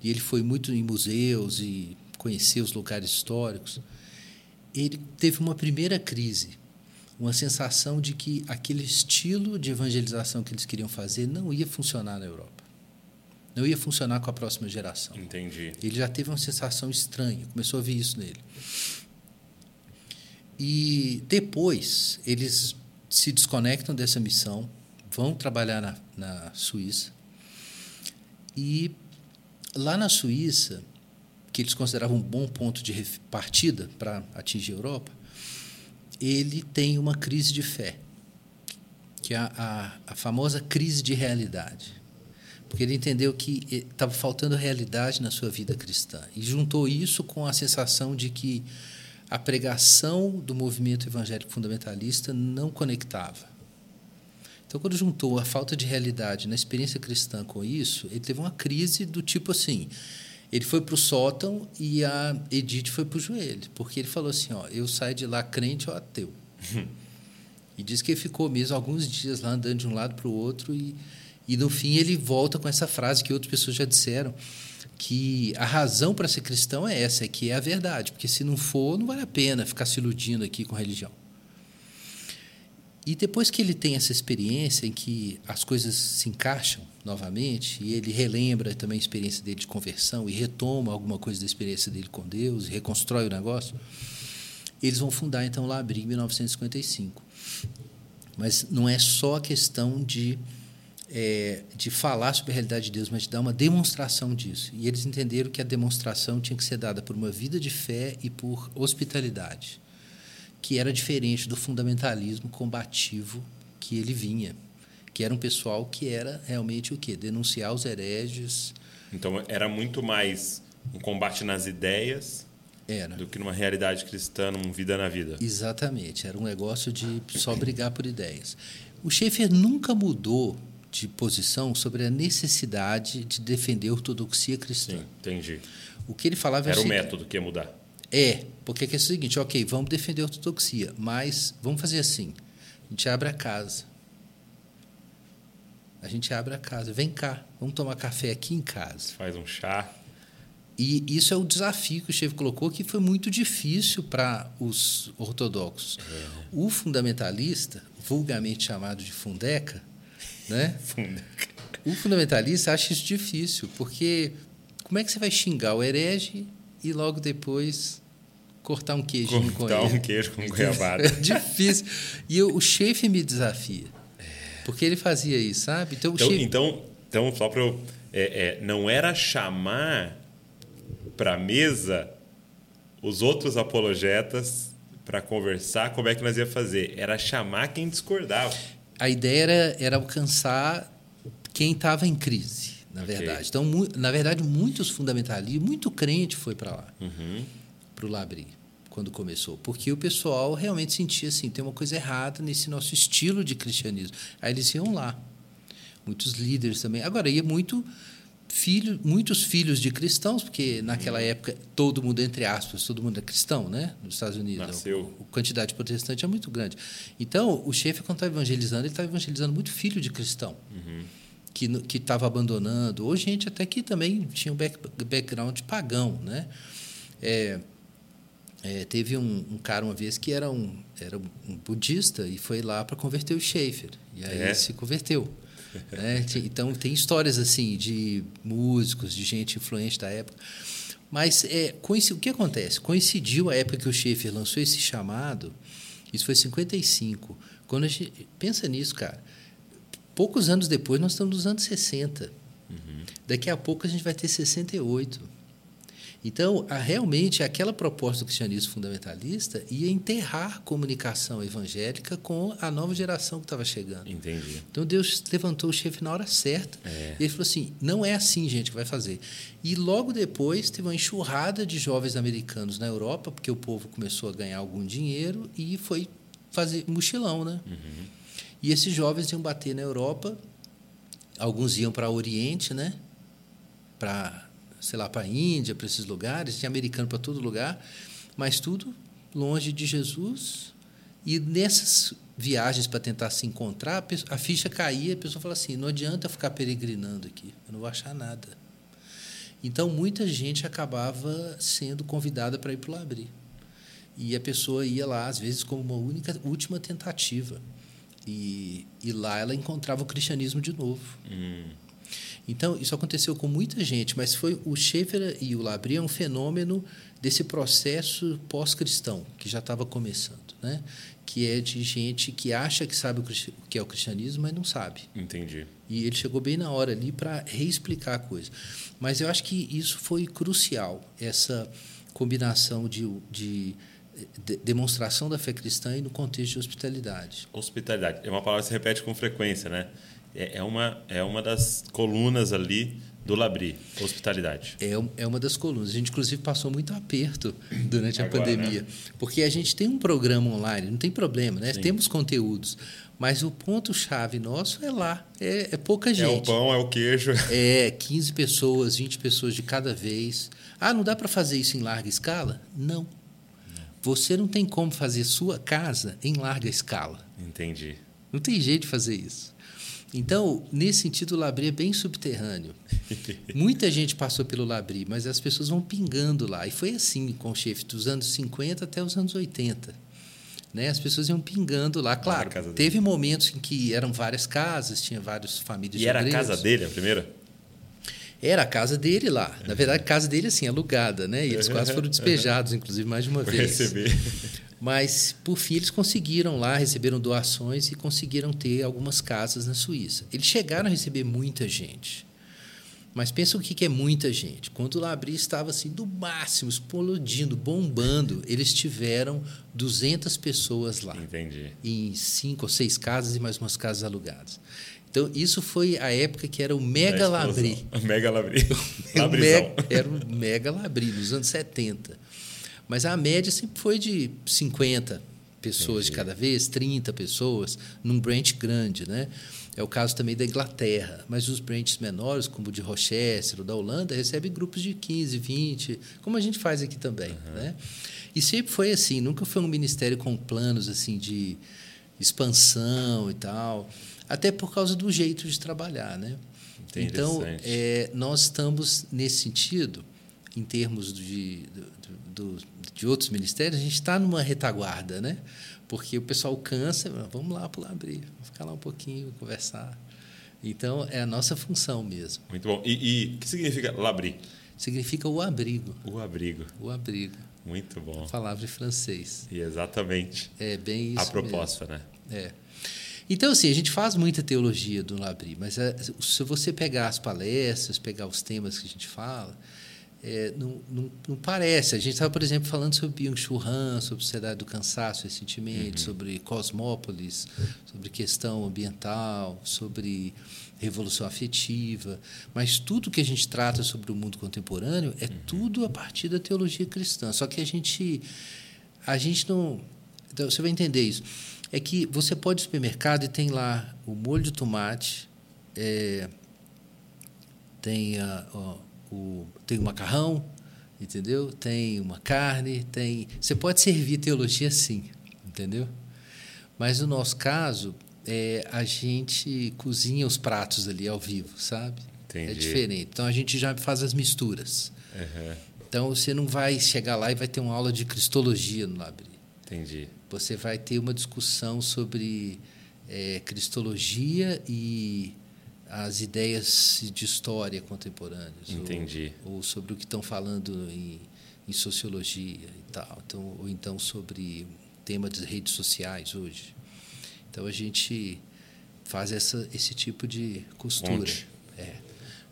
e ele foi muito em museus e conheceu os lugares históricos. Ele teve uma primeira crise, uma sensação de que aquele estilo de evangelização que eles queriam fazer não ia funcionar na Europa. não ia funcionar com a próxima geração. Entendi. Ele já teve uma sensação estranha, começou a ver isso nele. E depois eles se desconectam dessa missão, vão trabalhar na, na Suíça. E lá na Suíça, que eles consideravam um bom ponto de partida para atingir a Europa, ele tem uma crise de fé, que é a, a, a famosa crise de realidade. Porque ele entendeu que estava faltando realidade na sua vida cristã. E juntou isso com a sensação de que a pregação do movimento evangélico fundamentalista não conectava. Então, quando juntou a falta de realidade na experiência cristã com isso, ele teve uma crise do tipo assim: ele foi para o sótão e a Edith foi para o joelho, porque ele falou assim: ó, eu saio de lá crente ou ateu. e diz que ele ficou mesmo alguns dias lá andando de um lado para o outro e, e no fim ele volta com essa frase que outras pessoas já disseram que a razão para ser cristão é essa, é que é a verdade, porque se não for, não vale a pena ficar se iludindo aqui com religião. E depois que ele tem essa experiência em que as coisas se encaixam novamente, e ele relembra também a experiência dele de conversão e retoma alguma coisa da experiência dele com Deus e reconstrói o negócio, eles vão fundar então o Labri em 1955. Mas não é só a questão de, é, de falar sobre a realidade de Deus, mas de dar uma demonstração disso. E eles entenderam que a demonstração tinha que ser dada por uma vida de fé e por hospitalidade que era diferente do fundamentalismo combativo que ele vinha, que era um pessoal que era realmente o quê? Denunciar os hereges. Então era muito mais um combate nas ideias era. do que numa realidade cristã, numa vida na vida. Exatamente, era um negócio de só brigar por ideias. O Schaeffer nunca mudou de posição sobre a necessidade de defender a ortodoxia cristã. Sim, entendi. O que ele falava era é o método que ia mudar. É, porque é o seguinte, ok, vamos defender a ortodoxia, mas vamos fazer assim, a gente abre a casa. A gente abre a casa, vem cá, vamos tomar café aqui em casa. Faz um chá. E isso é o desafio que o chefe colocou, que foi muito difícil para os ortodoxos. É. O fundamentalista, vulgarmente chamado de fundeca, né? O fundamentalista acha isso difícil, porque como é que você vai xingar o herege e logo depois cortar um queijinho cortar com ele. Cortar um queijo com goiabada. É difícil. E o, chefe me desafia. Porque ele fazia isso, sabe? Então, então, então, então, só para eu. É, é, não era chamar para a mesa os outros apologetas para conversar como é que nós ia fazer. Era chamar quem discordava. A ideia era, era alcançar quem estava em crise na okay. verdade. Então, na verdade, muitos fundamentalistas, muito crente foi para lá, uhum. para o Labri, quando começou. Porque o pessoal realmente sentia assim, tem uma coisa errada nesse nosso estilo de cristianismo. Aí eles iam lá. Muitos líderes também. Agora, ia muito filho, muitos filhos de cristãos, porque naquela época todo mundo, entre aspas, todo mundo é cristão, né? Nos Estados Unidos. Nasceu. A, quantidade de protestante é muito grande. Então, o chefe, quando estava evangelizando, ele estava evangelizando muito filho de cristão. Uhum que estava abandonando, ou gente até que também tinha um back, background pagão. Né? É, é, teve um, um, cara uma vez que era um, era um budista e foi lá para converter o Schaefer. E aí é. se converteu. Né? Então, tem histórias assim de músicos, de gente influente da época. Mas é, o que acontece? Coincidiu a época que o Schaefer lançou esse chamado, isso foi 55. Quando a gente pensa nisso, cara, Poucos anos depois, nós estamos nos anos 60. Uhum. Daqui a pouco a gente vai ter 68. Então, a, realmente, aquela proposta do cristianismo fundamentalista ia enterrar a comunicação evangélica com a nova geração que estava chegando. Entendi. Então, Deus levantou o chefe na hora certa. É. E ele falou assim: não é assim, gente, que vai fazer. E logo depois teve uma enxurrada de jovens americanos na Europa, porque o povo começou a ganhar algum dinheiro e foi fazer mochilão, né? Uhum. E esses jovens iam bater na Europa, alguns iam para o Oriente, né? Para, sei lá, para a Índia, para esses lugares, tinha americano para todo lugar, mas tudo longe de Jesus. E nessas viagens para tentar se encontrar, a ficha caía, a pessoa fala assim: não adianta ficar peregrinando aqui, eu não vou achar nada. Então, muita gente acabava sendo convidada para ir para o Labri. E a pessoa ia lá, às vezes, como uma única, última tentativa. E, e lá ela encontrava o cristianismo de novo. Hum. Então, isso aconteceu com muita gente, mas foi o Schaefer e o Labrie é um fenômeno desse processo pós-cristão que já estava começando, né? que é de gente que acha que sabe o que é o cristianismo, mas não sabe. Entendi. E ele chegou bem na hora ali para reexplicar a coisa. Mas eu acho que isso foi crucial, essa combinação de, de, de demonstração da fé cristã e no contexto de hospitalidade. Hospitalidade. É uma palavra que se repete com frequência, né? É, é uma, é uma das colunas ali do Labri, hospitalidade. É, é uma das colunas. A gente, inclusive, passou muito aperto durante Agora, a pandemia. Né? Porque a gente tem um programa online, não tem problema, né? Sim. Temos conteúdos. Mas o ponto-chave nosso é lá. É, é, pouca gente. É o pão, é o queijo. É 15 pessoas, 20 pessoas de cada vez. Ah, não dá para fazer isso em larga escala? Não. Você não tem como fazer sua casa em larga escala. Entendi. Não tem jeito de fazer isso. Então, nesse sentido, o Labri é bem subterrâneo. Muita gente passou pelo Labri, mas as pessoas vão pingando lá. E foi assim com o chefe, dos anos 50 até os anos 80. Né? As pessoas iam pingando lá. Claro, teve momentos em que eram várias casas, tinha várias famílias E era a casa dele, a primeira? Era a casa dele lá. Na verdade, a casa dele, assim, alugada, né? E eles quase foram despejados, inclusive, mais de uma vez. receber. Mas, por fim, eles conseguiram lá, receberam doações e conseguiram ter algumas casas na Suíça. Eles chegaram a receber muita gente. Mas pensa o que é muita gente. Quando o Labri estava assim, do máximo, explodindo, bombando, eles tiveram 200 pessoas lá. Entendi. Em cinco ou seis casas e mais umas casas alugadas. Então, isso foi a época que era o Mega Labri. Mega Labri. o mega, era o Mega Labri, nos anos 70. Mas a média sempre foi de 50 pessoas Entendi. de cada vez, 30 pessoas, num branch grande, né? É o caso também da Inglaterra, mas os branches menores, como o de Rochester ou da Holanda, recebem grupos de 15, 20, como a gente faz aqui também, uhum. né? E sempre foi assim, nunca foi um ministério com planos assim de expansão e tal, até por causa do jeito de trabalhar, né? Então, é, nós estamos nesse sentido, em termos de, do, de outros ministérios, a gente está numa retaguarda, né? Porque o pessoal cansa, vamos lá para o abrir, vamos ficar lá um pouquinho, conversar. Então, é a nossa função mesmo. Muito bom. E, o que significa labri? Significa o abrigo. O abrigo. O abrigo. Muito bom. palavra em francês. E exatamente. É bem isso. A proposta, mesmo. né? É. Então, assim, a gente faz muita teologia do Labri, mas é, se você pegar as palestras, pegar os temas que a gente fala, é, não, não, não, parece. A gente estava, por exemplo, falando sobre Byung-Chul Han, sobre Sociedade do Cansaço recentemente, uhum. sobre Cosmópolis, sobre questão ambiental, sobre revolução afetiva. Mas tudo que a gente trata sobre o mundo contemporâneo é uhum. tudo a partir da teologia cristã. Só que a gente, a gente não... Então, você vai entender isso. É que você pode ir ao supermercado e tem lá o molho de tomate, é, tem a... Ó, o, tem o macarrão, entendeu? Tem uma carne, tem. Você pode servir teologia sim, entendeu? Mas no nosso caso, é, a gente cozinha os pratos ali ao vivo, sabe? É Entendi. É diferente. Então a gente já faz as misturas. Uhum. Então você não vai chegar lá e vai ter uma aula de cristologia no Labri. Entendi. Você vai ter uma discussão sobre é, cristologia e as ideias de história contemporâneas. Entendi. Ou, ou sobre o que estão falando em, em, sociologia e tal. Então, ou então sobre o tema das redes sociais hoje. Então, a gente faz essa, esse tipo de costura. É.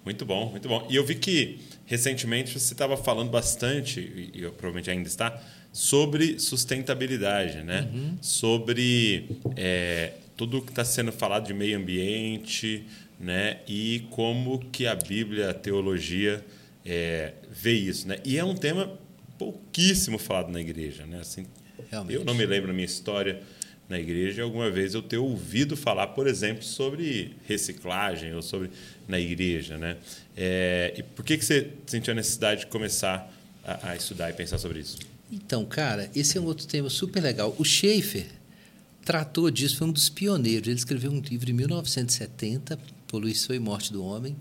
Muito bom, muito bom. E eu vi que, recentemente, você estava falando bastante, e provavelmente ainda está, sobre sustentabilidade, né? Uhum. Sobre é, tudo que está sendo falado de meio ambiente, né? E como que a Bíblia, a teologia é, vê isso, né? E é um tema pouquíssimo falado na igreja, né? Assim, Realmente. eu não me lembro da minha história na igreja alguma vez eu ter ouvido falar, por exemplo, sobre reciclagem ou sobre na igreja, né? É, e por que que você sentiu a necessidade de começar a, a estudar e pensar sobre isso? Então, cara, esse é um outro tema super legal. O Schaefer tratou disso, foi um dos pioneiros. Ele escreveu um livro em 1970 Poluição e Morte do Homem,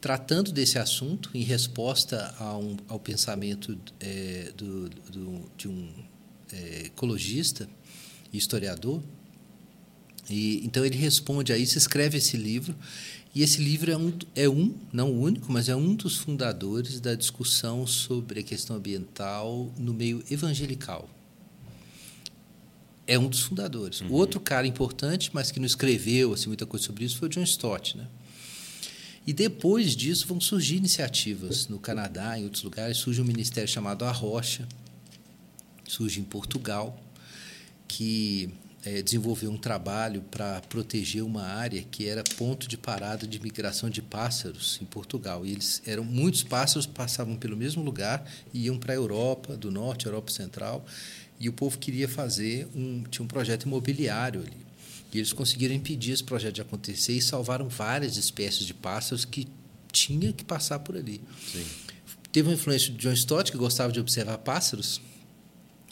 tratando desse assunto em resposta um, ao pensamento é, do, do, de um é, ecologista historiador E, então ele responde a isso, escreve esse livro. E esse livro é um, é um, não o único, mas é um dos fundadores da discussão sobre a questão ambiental no meio evangelical. É um dos fundadores. Uhum. Outro cara importante, mas que não escreveu assim, muita coisa sobre isso, foi o John Stott. Né? E depois disso vão surgir iniciativas no Canadá, em outros lugares. Surge um ministério chamado A Rocha, surge em Portugal, que é, desenvolveu um trabalho para proteger uma área que era ponto de parada de migração de pássaros em Portugal. E eles eram muitos pássaros passavam pelo mesmo lugar e iam para a Europa do Norte, Europa Central, e o povo queria fazer um tinha um projeto imobiliário ali. E eles conseguiram impedir esse projeto de acontecer e salvaram várias espécies de pássaros que tinha que passar por ali. Sim. Teve uma influência de John Stott que gostava de observar pássaros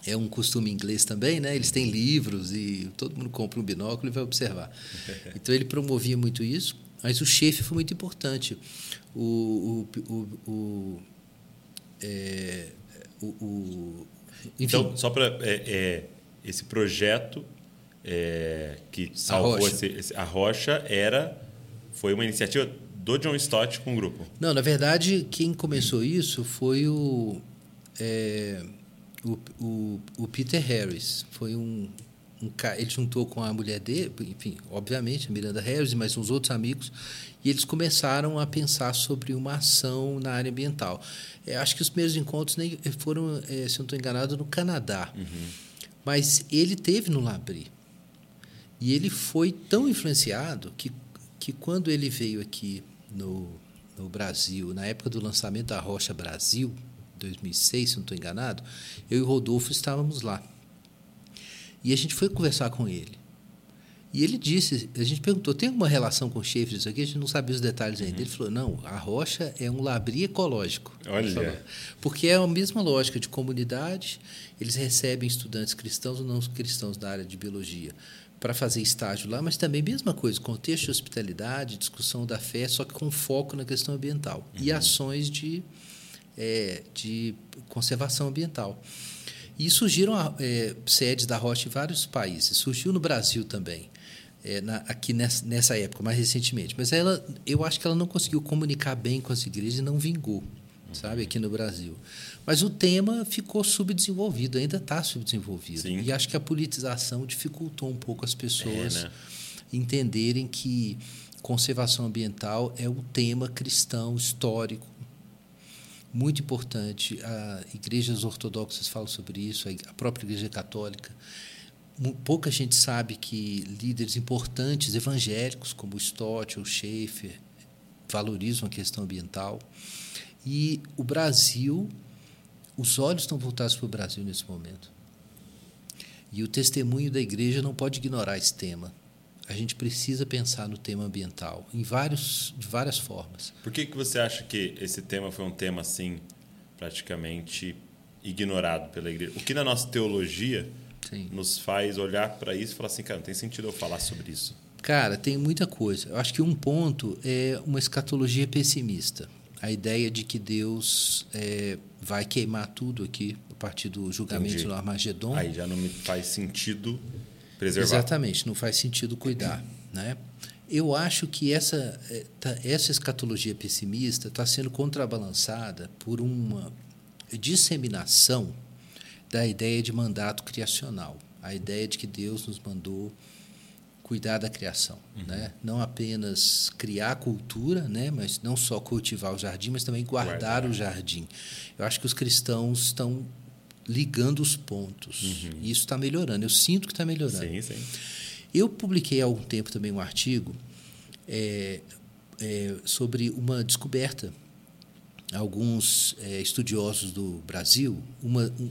é um costume inglês também, né? Eles têm livros e todo mundo compra um binóculo e vai observar. Então ele promovia muito isso, mas o chefe foi muito importante. O, o, o, o, é, o, o então, só para é, é, esse projeto é, que salvou a rocha. Esse, esse, a rocha era foi uma iniciativa do John Stott com o grupo. Não, na verdade quem começou isso foi o é, o, o, o Peter Harris foi um, um ele juntou com a mulher dele, enfim, obviamente, a Miranda Harris mais uns outros amigos, e eles começaram a pensar sobre uma ação na área ambiental. É, acho que os primeiros encontros nem foram, é, se não estou enganado, no Canadá. Uhum. Mas ele teve no Labri. E ele foi tão influenciado que, que quando ele veio aqui no, no Brasil, na época do lançamento da Rocha Brasil, 2006, se não estou enganado, eu e o Rodolfo estávamos lá. E a gente foi conversar com ele. E ele disse, a gente perguntou, tem alguma relação com chifres isso aqui? A gente não sabia os detalhes ainda. Uhum. Ele falou, não, a rocha é um labri ecológico. Olha. Porque é a mesma lógica de comunidade, eles recebem estudantes cristãos ou não cristãos da área de biologia para fazer estágio lá, mas também mesma coisa, contexto de hospitalidade, discussão da fé, só que com foco na questão ambiental. Uhum. E ações de é, de conservação ambiental. E surgiram é, sedes da Rocha em vários países. Surgiu no Brasil também, é, na, aqui nessa, nessa, época, mais recentemente. Mas ela, eu acho que ela não conseguiu comunicar bem com as igrejas e não vingou, sabe, aqui no Brasil. Mas o tema ficou subdesenvolvido, ainda está subdesenvolvido. Sim. E acho que a politização dificultou um pouco as pessoas é, né? entenderem que conservação ambiental é o tema cristão histórico muito importante. A igrejas ortodoxas falam sobre isso, a própria igreja católica. Pouca gente sabe que líderes importantes evangélicos, como Stott ou Schaefer, valorizam a questão ambiental. E o Brasil, os olhos estão voltados para o Brasil nesse momento. E o testemunho da igreja não pode ignorar esse tema a gente precisa pensar no tema ambiental em vários, de várias formas. Por que, que você acha que esse tema foi um tema assim praticamente ignorado pela igreja? O que na nossa teologia Sim. nos faz olhar para isso e falar assim, cara, não tem sentido eu falar sobre isso? Cara, tem muita coisa. Eu acho que um ponto é uma escatologia pessimista. A ideia de que Deus é, vai queimar tudo aqui a partir do julgamento Entendi. no Armagedon. Aí já não me faz sentido preservar. Exatamente, não faz sentido cuidar. Né? Eu acho que essa, eh, tá, essa escatologia pessimista está sendo contrabalançada por uma disseminação da ideia de mandato criacional, a ideia de que Deus nos mandou cuidar da criação, uhum. né? Não apenas criar cultura, né? Mas não só cultivar o jardim, mas também guardar, guardar. o jardim. Eu acho que os cristãos estão ligando os pontos. Uhum. E isso está melhorando. Eu sinto que está melhorando. Sim, sim. Eu publiquei há algum tempo também um artigo é, é, sobre uma descoberta. Alguns é, estudiosos do Brasil, uma, um,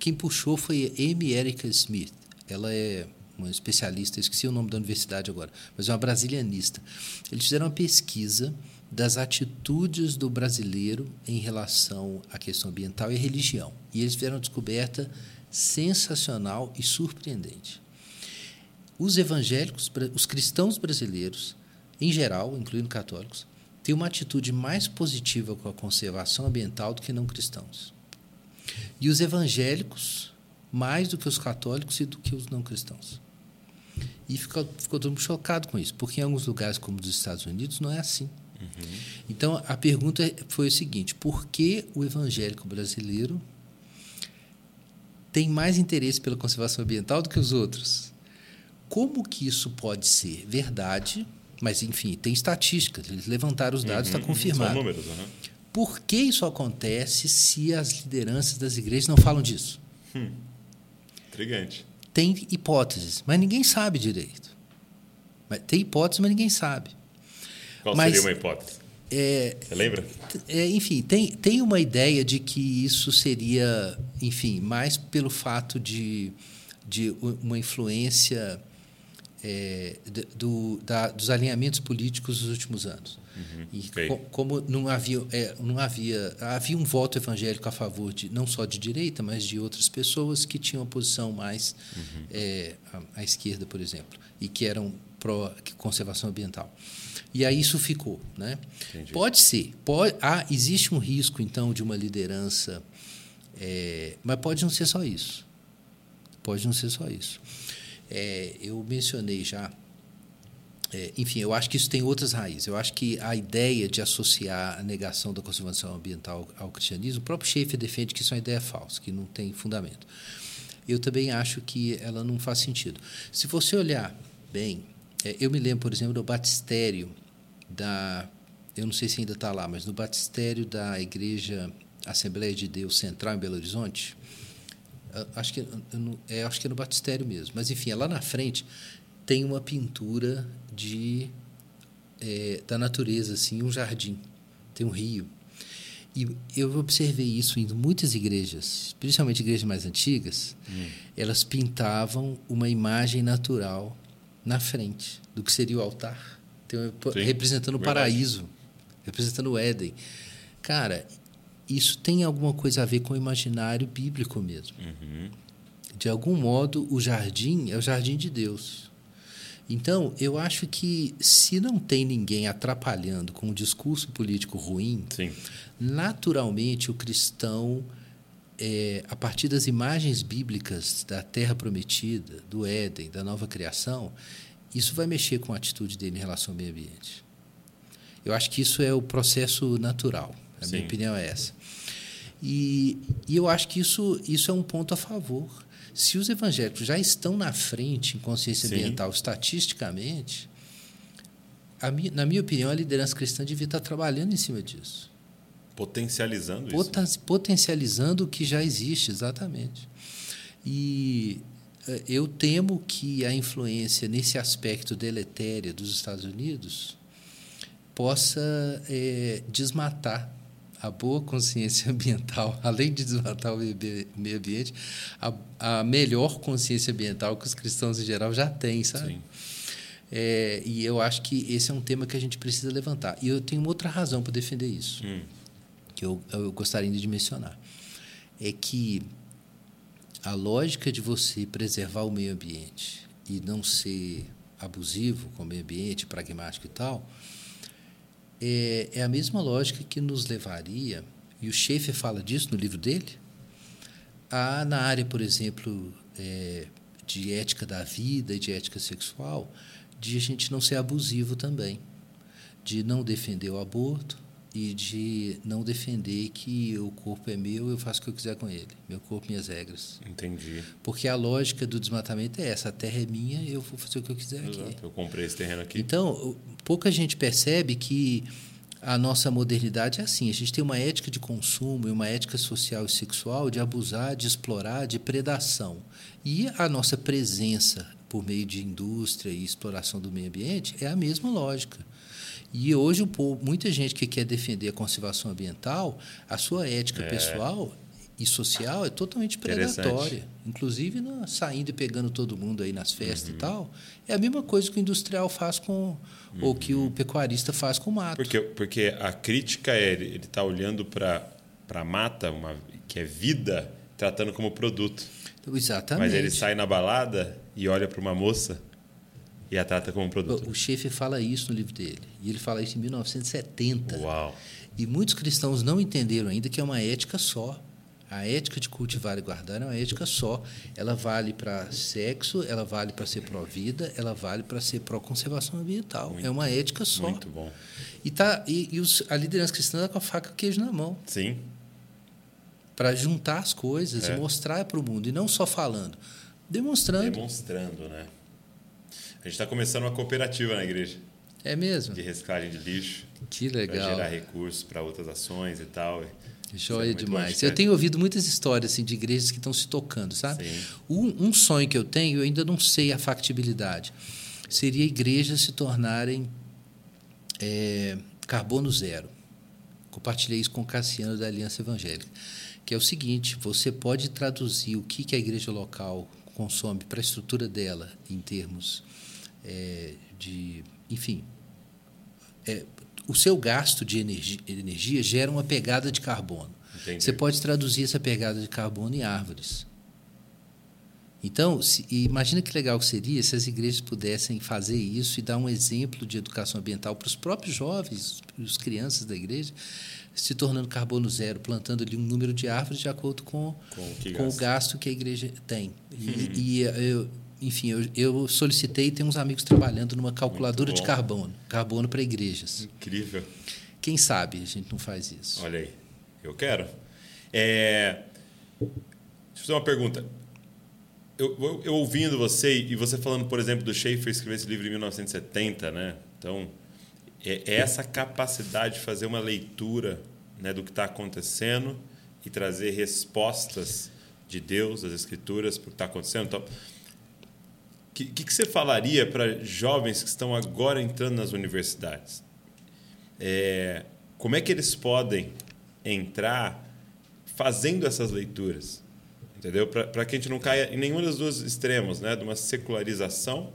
quem puxou foi Amy Erica Smith. Ela é uma especialista, esqueci o nome da universidade agora, mas é uma brasilianista. Eles fizeram uma pesquisa das atitudes do brasileiro em relação à questão ambiental e religião. E eles fizeram uma descoberta sensacional e surpreendente. Os evangélicos, os cristãos brasileiros, em geral, incluindo católicos, têm uma atitude mais positiva com a conservação ambiental do que não cristãos. E os evangélicos, mais do que os católicos e do que os não cristãos. E ficou, ficou todo mundo chocado com isso, porque em alguns lugares, como os Estados Unidos, não é assim. Uhum. Então, a pergunta foi o seguinte: por que o evangélico brasileiro tem mais interesse pela conservação ambiental do que os outros? Como que isso pode ser verdade? Mas, enfim, tem estatísticas, eles levantaram os dados, está uhum, confirmado. São números, uhum. Por que isso acontece se as lideranças das igrejas não falam disso? Hum. Intrigante. Tem hipóteses, mas ninguém sabe direito. Tem hipóteses, mas ninguém sabe. Qual mas, seria uma hipótese? É, Você lembra? É, enfim, tem, tem uma ideia de que isso seria, enfim, mais pelo fato de, de uma influência é, do, da, dos alinhamentos políticos dos últimos anos. Uhum, e co como não havia, é, não havia, havia um voto evangélico a favor de não só de direita, mas de outras pessoas que tinham uma posição mais uhum. é, à, à, esquerda, por exemplo, e que eram pró conservação ambiental. E aí isso ficou, né? Entendi. Pode ser, pode, ah, existe um risco então de uma liderança, é, mas pode não ser só isso. Pode não ser só isso. É, eu mencionei já. É, enfim, eu acho que isso tem outras raízes. Eu acho que a ideia de associar a negação da conservação ambiental ao cristianismo, o próprio Schaeffer defende que isso é uma ideia falsa, que não tem fundamento. Eu também acho que ela não faz sentido. Se você olhar bem, é, eu me lembro, por exemplo, do batistério da. Eu não sei se ainda está lá, mas no batistério da Igreja Assembleia de Deus Central em Belo Horizonte, acho que, é, acho que é no batistério mesmo, mas enfim, é lá na frente tem uma pintura de é, da natureza, assim, um jardim, tem um rio. E eu observei isso em muitas igrejas, principalmente igrejas mais antigas, hum. elas pintavam uma imagem natural na frente do que seria o altar, Sim, representando o paraíso, representando o Éden. Cara, isso tem alguma coisa a ver com o imaginário bíblico mesmo. Uhum. De algum modo, o jardim é o jardim de Deus. Então, eu acho que se não tem ninguém atrapalhando com um discurso político ruim, Sim. naturalmente o cristão, é, a partir das imagens bíblicas da terra prometida, do Éden, da nova criação, isso vai mexer com a atitude dele em relação ao meio ambiente. Eu acho que isso é o processo natural. A Sim. minha opinião é essa. E, e eu acho que isso, isso é um ponto a favor. Se os evangélicos já estão na frente em consciência Sim. ambiental estatisticamente, na minha opinião, a liderança cristã devia estar trabalhando em cima disso. Potencializando Poten, isso. Potencializando o que já existe, exatamente. E eh, eu temo que a influência nesse aspecto deletério dos Estados Unidos possa é, desmatar a boa consciência ambiental, além de desmatar o meio ambiente, a, a melhor consciência ambiental que os cristãos em geral já têm, sabe? Sim. É, e eu acho que esse é um tema que a gente precisa levantar. E eu tenho uma outra razão para defender isso, hum. que eu, eu gostaria de mencionar. É que a lógica de você preservar o meio ambiente e não ser abusivo com o meio ambiente, pragmático e tal, é, é a mesma lógica que nos levaria, e o Schaefer fala disso no livro dele, a, na área, por exemplo, é, de ética da vida e de ética sexual, de a gente não ser abusivo também, de não defender o aborto e de não defender que o corpo é meu, eu faço o que eu quiser com ele, meu corpo, minhas regras. Entendi. Porque a lógica do desmatamento é essa: a terra é minha, eu vou fazer o que eu quiser Exato. aqui. Eu comprei esse terreno aqui. Então, pouca gente percebe que a nossa modernidade é assim: a gente tem uma ética de consumo e uma ética social e sexual de abusar, de explorar, de predação. E a nossa presença por meio de indústria e exploração do meio ambiente é a mesma lógica. E hoje, muita gente que quer defender a conservação ambiental, a sua ética é. pessoal e social é totalmente predatória. Inclusive na, saindo e pegando todo mundo aí nas festas uhum. e tal. É a mesma coisa que o industrial faz com. Uhum. ou que o pecuarista faz com o mato. Porque, porque a crítica é ele está olhando para a mata, uma, que é vida, tratando como produto. Exatamente. Mas ele sai na balada e olha para uma moça e a trata como produto. O, o Schaefer fala isso no livro dele. E ele fala isso em 1970. Uau! E muitos cristãos não entenderam ainda que é uma ética só A ética de cultivar e guardar é uma ética só. Ela vale para sexo, ela vale para ser pró-vida, ela vale para ser pró-conservação ambiental. Muito é uma ética só. Muito bom. E, tá, e, e os, a liderança cristã está com a faca e o queijo na mão Sim. para juntar as coisas É. e mostrar para o mundo. E não só falando, demonstrando. Demonstrando, né? A gente está começando uma cooperativa na igreja É mesmo? de reciclagem de lixo Que para legal. gerar recursos para outras ações e tal. Joia é demais. Eu tenho ouvido muitas histórias assim, de igrejas que estão se tocando, sabe? Um, um sonho que eu tenho, eu ainda não sei a factibilidade, seria igrejas se tornarem é, carbono zero. Compartilhei isso com o Cassiano da Aliança Evangélica, que é o seguinte: você pode traduzir o que, que a igreja local consome para a estrutura dela em termos é, de, enfim, é, o seu gasto de energia, energia gera uma pegada de carbono. Entendi. Você pode traduzir essa pegada de carbono em árvores. Então, se, imagina que legal que seria se as igrejas pudessem fazer isso e dar um exemplo de educação ambiental para os próprios jovens, os crianças da igreja, se tornando carbono zero, plantando ali um número de árvores de acordo com, Com o com o gasto que a igreja tem. E, e, eu, enfim, eu, eu solicitei e tenho uns amigos trabalhando numa calculadora de carbono, carbono para igrejas. Incrível. Quem sabe a gente não faz isso? Olha aí. Eu quero. É... Deixa eu fazer uma pergunta. Eu, eu, eu ouvindo você e você falando, por exemplo, do Schaefer escrever esse livro em 1970, né? Então, é é essa capacidade de fazer uma leitura né, do que está acontecendo e trazer respostas de Deus, das Escrituras, para o que está acontecendo. Então, que, que, que você falaria para jovens que estão agora entrando nas universidades? É, como é que eles podem entrar fazendo essas leituras? Entendeu? Para que a gente não caia em nenhum dos dois extremos, né? De uma secularização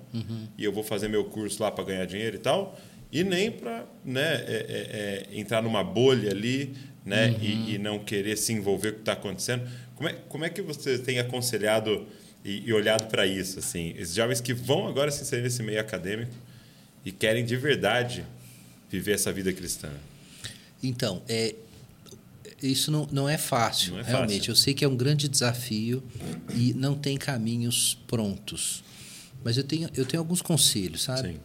e eu vou fazer meu curso lá para ganhar dinheiro e tal, e nem para né, é, é, é, entrar numa bolha ali né, e, e não querer se envolver com o que está acontecendo. Como é, como é que você tem aconselhado e, e olhado para isso? Assim, esses jovens que vão agora se inserir nesse meio acadêmico e querem de verdade viver essa vida cristã. Então, é, isso não, não é fácil, Não é realmente. fácil. Eu sei que é um grande desafio e não tem caminhos prontos. Mas eu tenho, eu tenho alguns conselhos, sabe? Sim.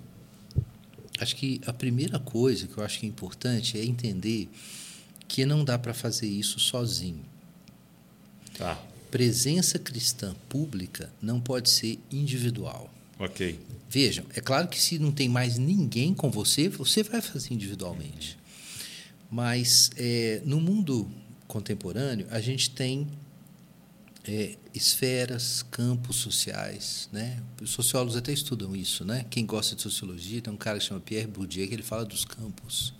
Acho que a primeira coisa que eu acho que é importante é entender que não dá para fazer isso sozinho. Tá. Presença cristã pública não pode ser individual. Ok. Vejam, é claro que se não tem mais ninguém com você, você vai fazer individualmente. Mas é, no mundo contemporâneo, a gente tem é, esferas, campos sociais. Né? Os sociólogos até estudam isso. Né? Quem gosta de sociologia, tem um cara que chama Pierre Bourdieu, que ele fala dos campos.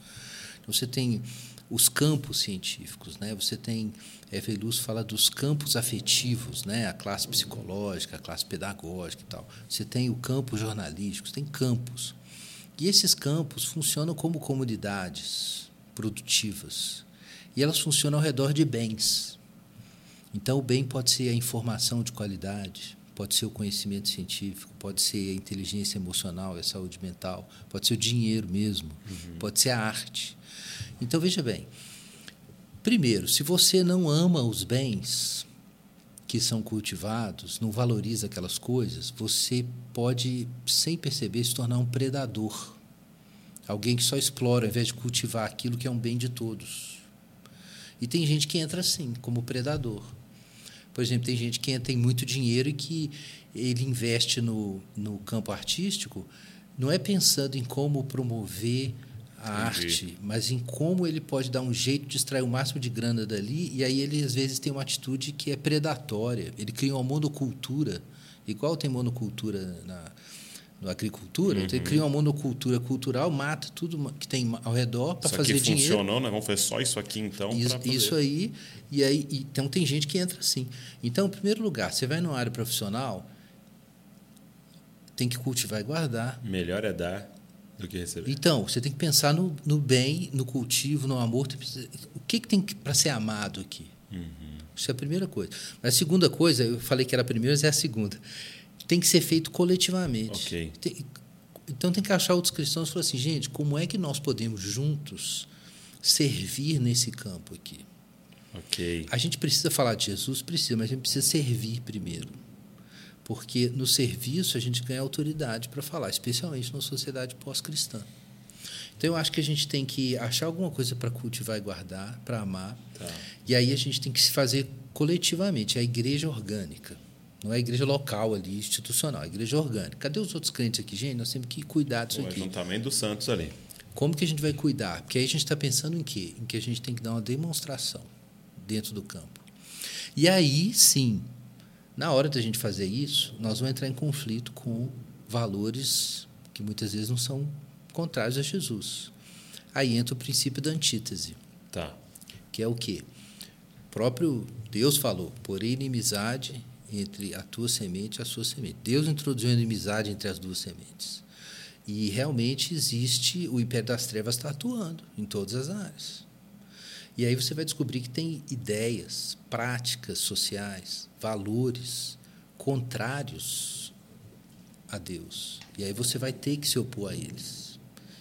Então, você tem os campos científicos, né? Você tem Eva Luz fala dos campos afetivos, né? A classe psicológica, a classe pedagógica e tal. Você tem o campo jornalístico, você tem campos. E esses campos funcionam como comunidades produtivas. E elas funcionam ao redor de bens. Então, o bem pode ser a informação de qualidade, pode ser o conhecimento científico, pode ser a inteligência emocional, a saúde mental, pode ser o dinheiro mesmo, pode ser a arte. Então, veja bem. Primeiro, se você não ama os bens que são cultivados, não valoriza aquelas coisas, você pode, sem perceber, se tornar um predador. Alguém que só explora ao invés de cultivar aquilo que é um bem de todos. E tem gente que entra assim, como predador. Por exemplo, tem gente que tem muito dinheiro e que ele investe no, no campo artístico, não é pensando em como promover a arte, mas em como ele pode dar um jeito de extrair o máximo de grana dali, e aí ele às vezes tem uma atitude que é predatória. Ele cria uma monocultura, igual tem monocultura na, na agricultura, então ele cria uma monocultura cultural, mata tudo que tem ao redor para Isso fazer aqui dinheiro. funcionou, nós vamos fazer só isso aqui então. Isso, isso aí, e aí, então tem gente que entra assim. Então, em primeiro lugar, você vai numa área profissional, tem que cultivar e guardar. Melhor é dar do que receber. Então, você tem que pensar no, no bem, no cultivo, no amor. O que, que tem para ser amado aqui? Isso é a primeira coisa. Mas a segunda coisa, eu falei que era a primeira, mas é a segunda. Tem que ser feito coletivamente. Ok. Tem- então tem que achar outros cristãos e falar assim, gente, como é que nós podemos juntos servir nesse campo aqui? Ok. A gente precisa falar de Jesus, precisa, mas a gente precisa servir primeiro. Porque no serviço a gente ganha autoridade para falar, especialmente numa sociedade pós-cristã. Então eu acho que a gente tem que achar alguma coisa para cultivar e guardar, para amar. Tá. E aí a gente tem que se fazer coletivamente, é a igreja orgânica. Não é a igreja local ali, institucional, é a igreja orgânica. Cadê os outros crentes aqui? Gente, nós temos que cuidar disso O aqui. ajuntamento dos santos ali. Como que a gente vai cuidar? Porque aí a gente está pensando em quê? Em que a gente tem que dar uma demonstração dentro do campo. E aí, sim, na hora da gente fazer isso, nós vamos entrar em conflito com valores que muitas vezes não são contrários a Jesus. Aí entra o princípio da antítese, Tá. que é o quê? O próprio Deus falou, porém inimizade entre a tua semente e a sua semente. Deus introduziu a inimizade entre as duas sementes. E realmente existe, o império das trevas está atuando em todas as áreas. E aí você vai descobrir que tem ideias, práticas sociais, valores contrários a Deus. E aí você vai ter que se opor a eles.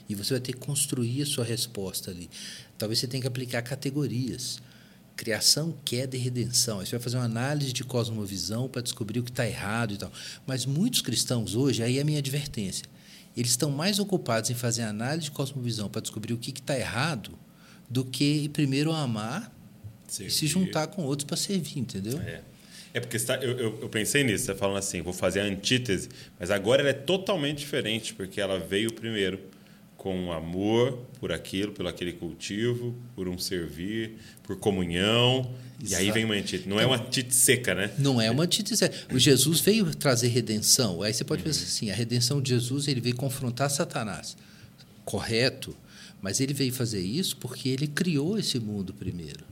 E você vai ter que construir a sua resposta ali. Talvez você tenha que aplicar categorias. Criação, queda e redenção. Aí você vai fazer uma análise de cosmovisão para descobrir o que está errado e tal. Mas muitos cristãos hoje, aí é a minha advertência, eles estão mais ocupados em fazer análise de cosmovisão para descobrir o que está errado do que primeiro amar e se Servir. juntar com outros para servir, entendeu? É. É porque está, eu, eu, eu pensei nisso, você falando assim, vou fazer a antítese, mas agora ela é totalmente diferente, porque ela veio primeiro com amor por aquilo, pelo aquele cultivo, por um servir, por comunhão, e aí Exato. vem uma antítese. Não é uma antítese seca, né? Não é uma antítese. O Jesus veio trazer redenção. Aí você pode Uhum. pensar assim, a redenção de Jesus, ele veio confrontar Satanás. Correto, mas ele veio fazer isso porque ele criou esse mundo primeiro.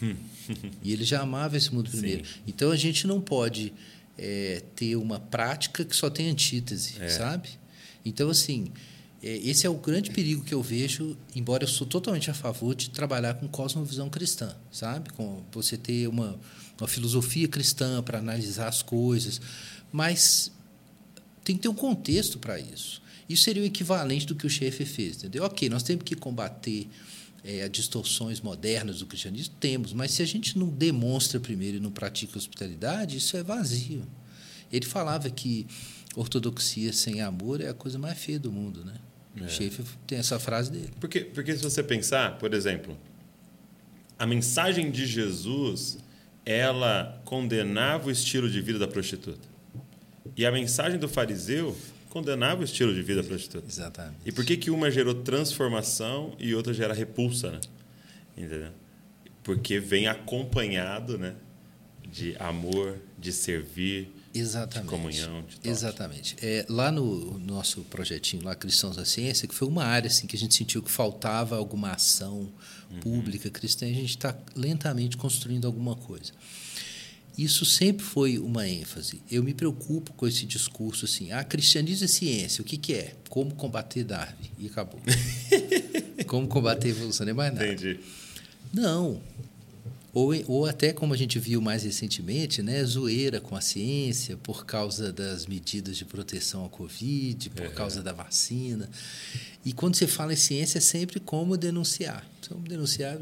e ele já amava esse mundo primeiro. Sim. Então a gente não pode é, ter uma prática que só tem antítese, É. sabe? Então, assim, é, esse é o grande perigo que eu vejo, embora eu sou totalmente a favor de trabalhar com cosmovisão cristã, sabe? Com você ter uma, uma filosofia cristã para analisar as coisas, mas tem que ter um contexto para isso. Isso seria o equivalente do que o chefe fez, entendeu? Ok, nós temos que combater é, as distorções modernas do cristianismo, temos, mas se a gente não demonstra primeiro e não pratica hospitalidade, isso é vazio. Ele falava que ortodoxia sem amor é a coisa mais feia do mundo, né? É. O Schaefer tem essa frase dele. Porque, porque se você pensar, por exemplo, a mensagem de Jesus, ela condenava o estilo de vida da prostituta. E a mensagem do fariseu condenava o estilo de vida da prostituta. Exatamente. E por que, que uma gerou transformação e outra gera repulsa, né? Entendeu? Porque vem acompanhado, né? De amor, de servir, Exatamente. de comunhão, de toque. Exatamente. É, lá no nosso projetinho, lá Cristãos da Ciência, que foi uma área assim, que a gente sentiu que faltava alguma ação Uhum. pública cristã, a gente está lentamente construindo alguma coisa. Isso sempre foi uma ênfase. Eu me preocupo com esse discurso assim: ah, cristianismo é ciência. O que, que é? Como combater Darwin? E acabou. Como combater a evolução? Não é mais nada. Entendi. Não. Ou, ou até como a gente viu mais recentemente, né, zoeira com a ciência por causa das medidas de proteção à Covid, por Uhum. causa da vacina. E quando você fala em ciência, é sempre como denunciar. Como denunciar.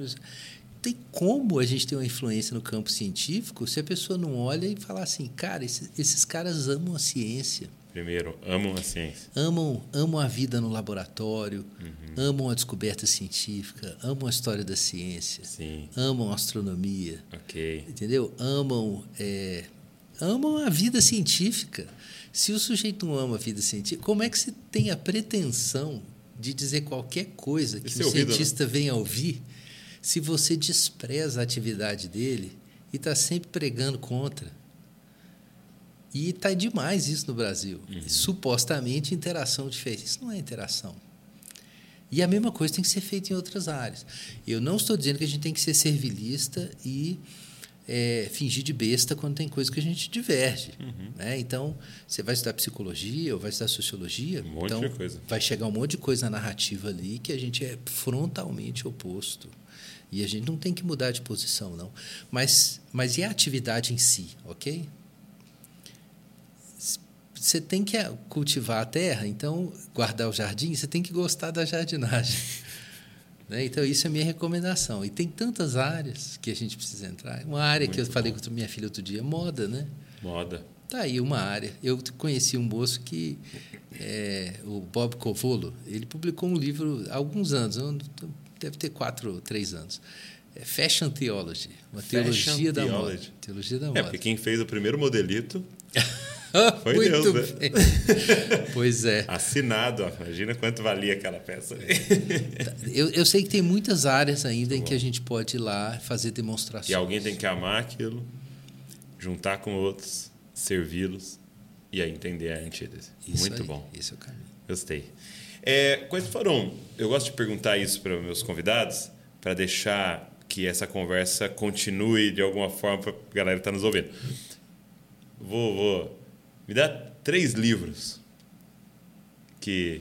Tem como a gente ter uma influência no campo científico se a pessoa não olha e fala assim, cara, esses, esses caras amam a ciência Primeiro, amam a ciência. amam, amam a vida no laboratório, Uhum. amam a descoberta científica, amam a história da ciência, Sim. amam a astronomia, Ok. entendeu? Amam, é, amam a vida científica. Se o sujeito não ama a vida científica, como é que você tem a pretensão de dizer qualquer coisa que Esse é o ouvido, né? cientista venha ouvir se você despreza a atividade dele e está sempre pregando contra? E está demais isso no Brasil. Supostamente interação de fez. Isso não é interação. E a mesma coisa tem que ser feita em outras áreas. Eu não estou dizendo que a gente tem que ser servilista e é, fingir de besta quando tem coisa que a gente diverge. Né? Então, você vai estudar psicologia ou vai estudar sociologia, Um monte então de coisa. vai chegar um monte de coisa na narrativa ali que a gente é frontalmente oposto. E a gente não tem que mudar de posição, não. Mas, mas e a atividade em si, ok? Você tem que cultivar a terra, então guardar o jardim, você tem que gostar da jardinagem. Né? Então, isso é minha recomendação. E tem tantas áreas que a gente precisa entrar. Uma área Muito que eu falei bom. com a minha filha outro dia, moda, né? Moda. Tá aí uma área. Eu conheci um moço que, é, o Bob Covolo, ele publicou um livro há alguns anos, deve ter quatro três anos. É Fashion Theology, uma Fashion teologia da moda. Theology. Teologia da É, moda. porque quem fez o primeiro modelito, foi Muito Deus, né? pois é. assinado, ó. Imagina quanto valia aquela peça. Eu, eu sei que tem muitas áreas ainda em que a gente pode ir lá fazer demonstrações. E alguém tem que amar aquilo, juntar com outros, servi-los e aí entender a antítese. Muito aí, bom. Esse é o caminho. Gostei. É, quais foram? Eu gosto de perguntar isso para meus convidados, para deixar que essa conversa continue de alguma forma para a galera que está nos ouvindo. Vou, vou. Me dá três livros que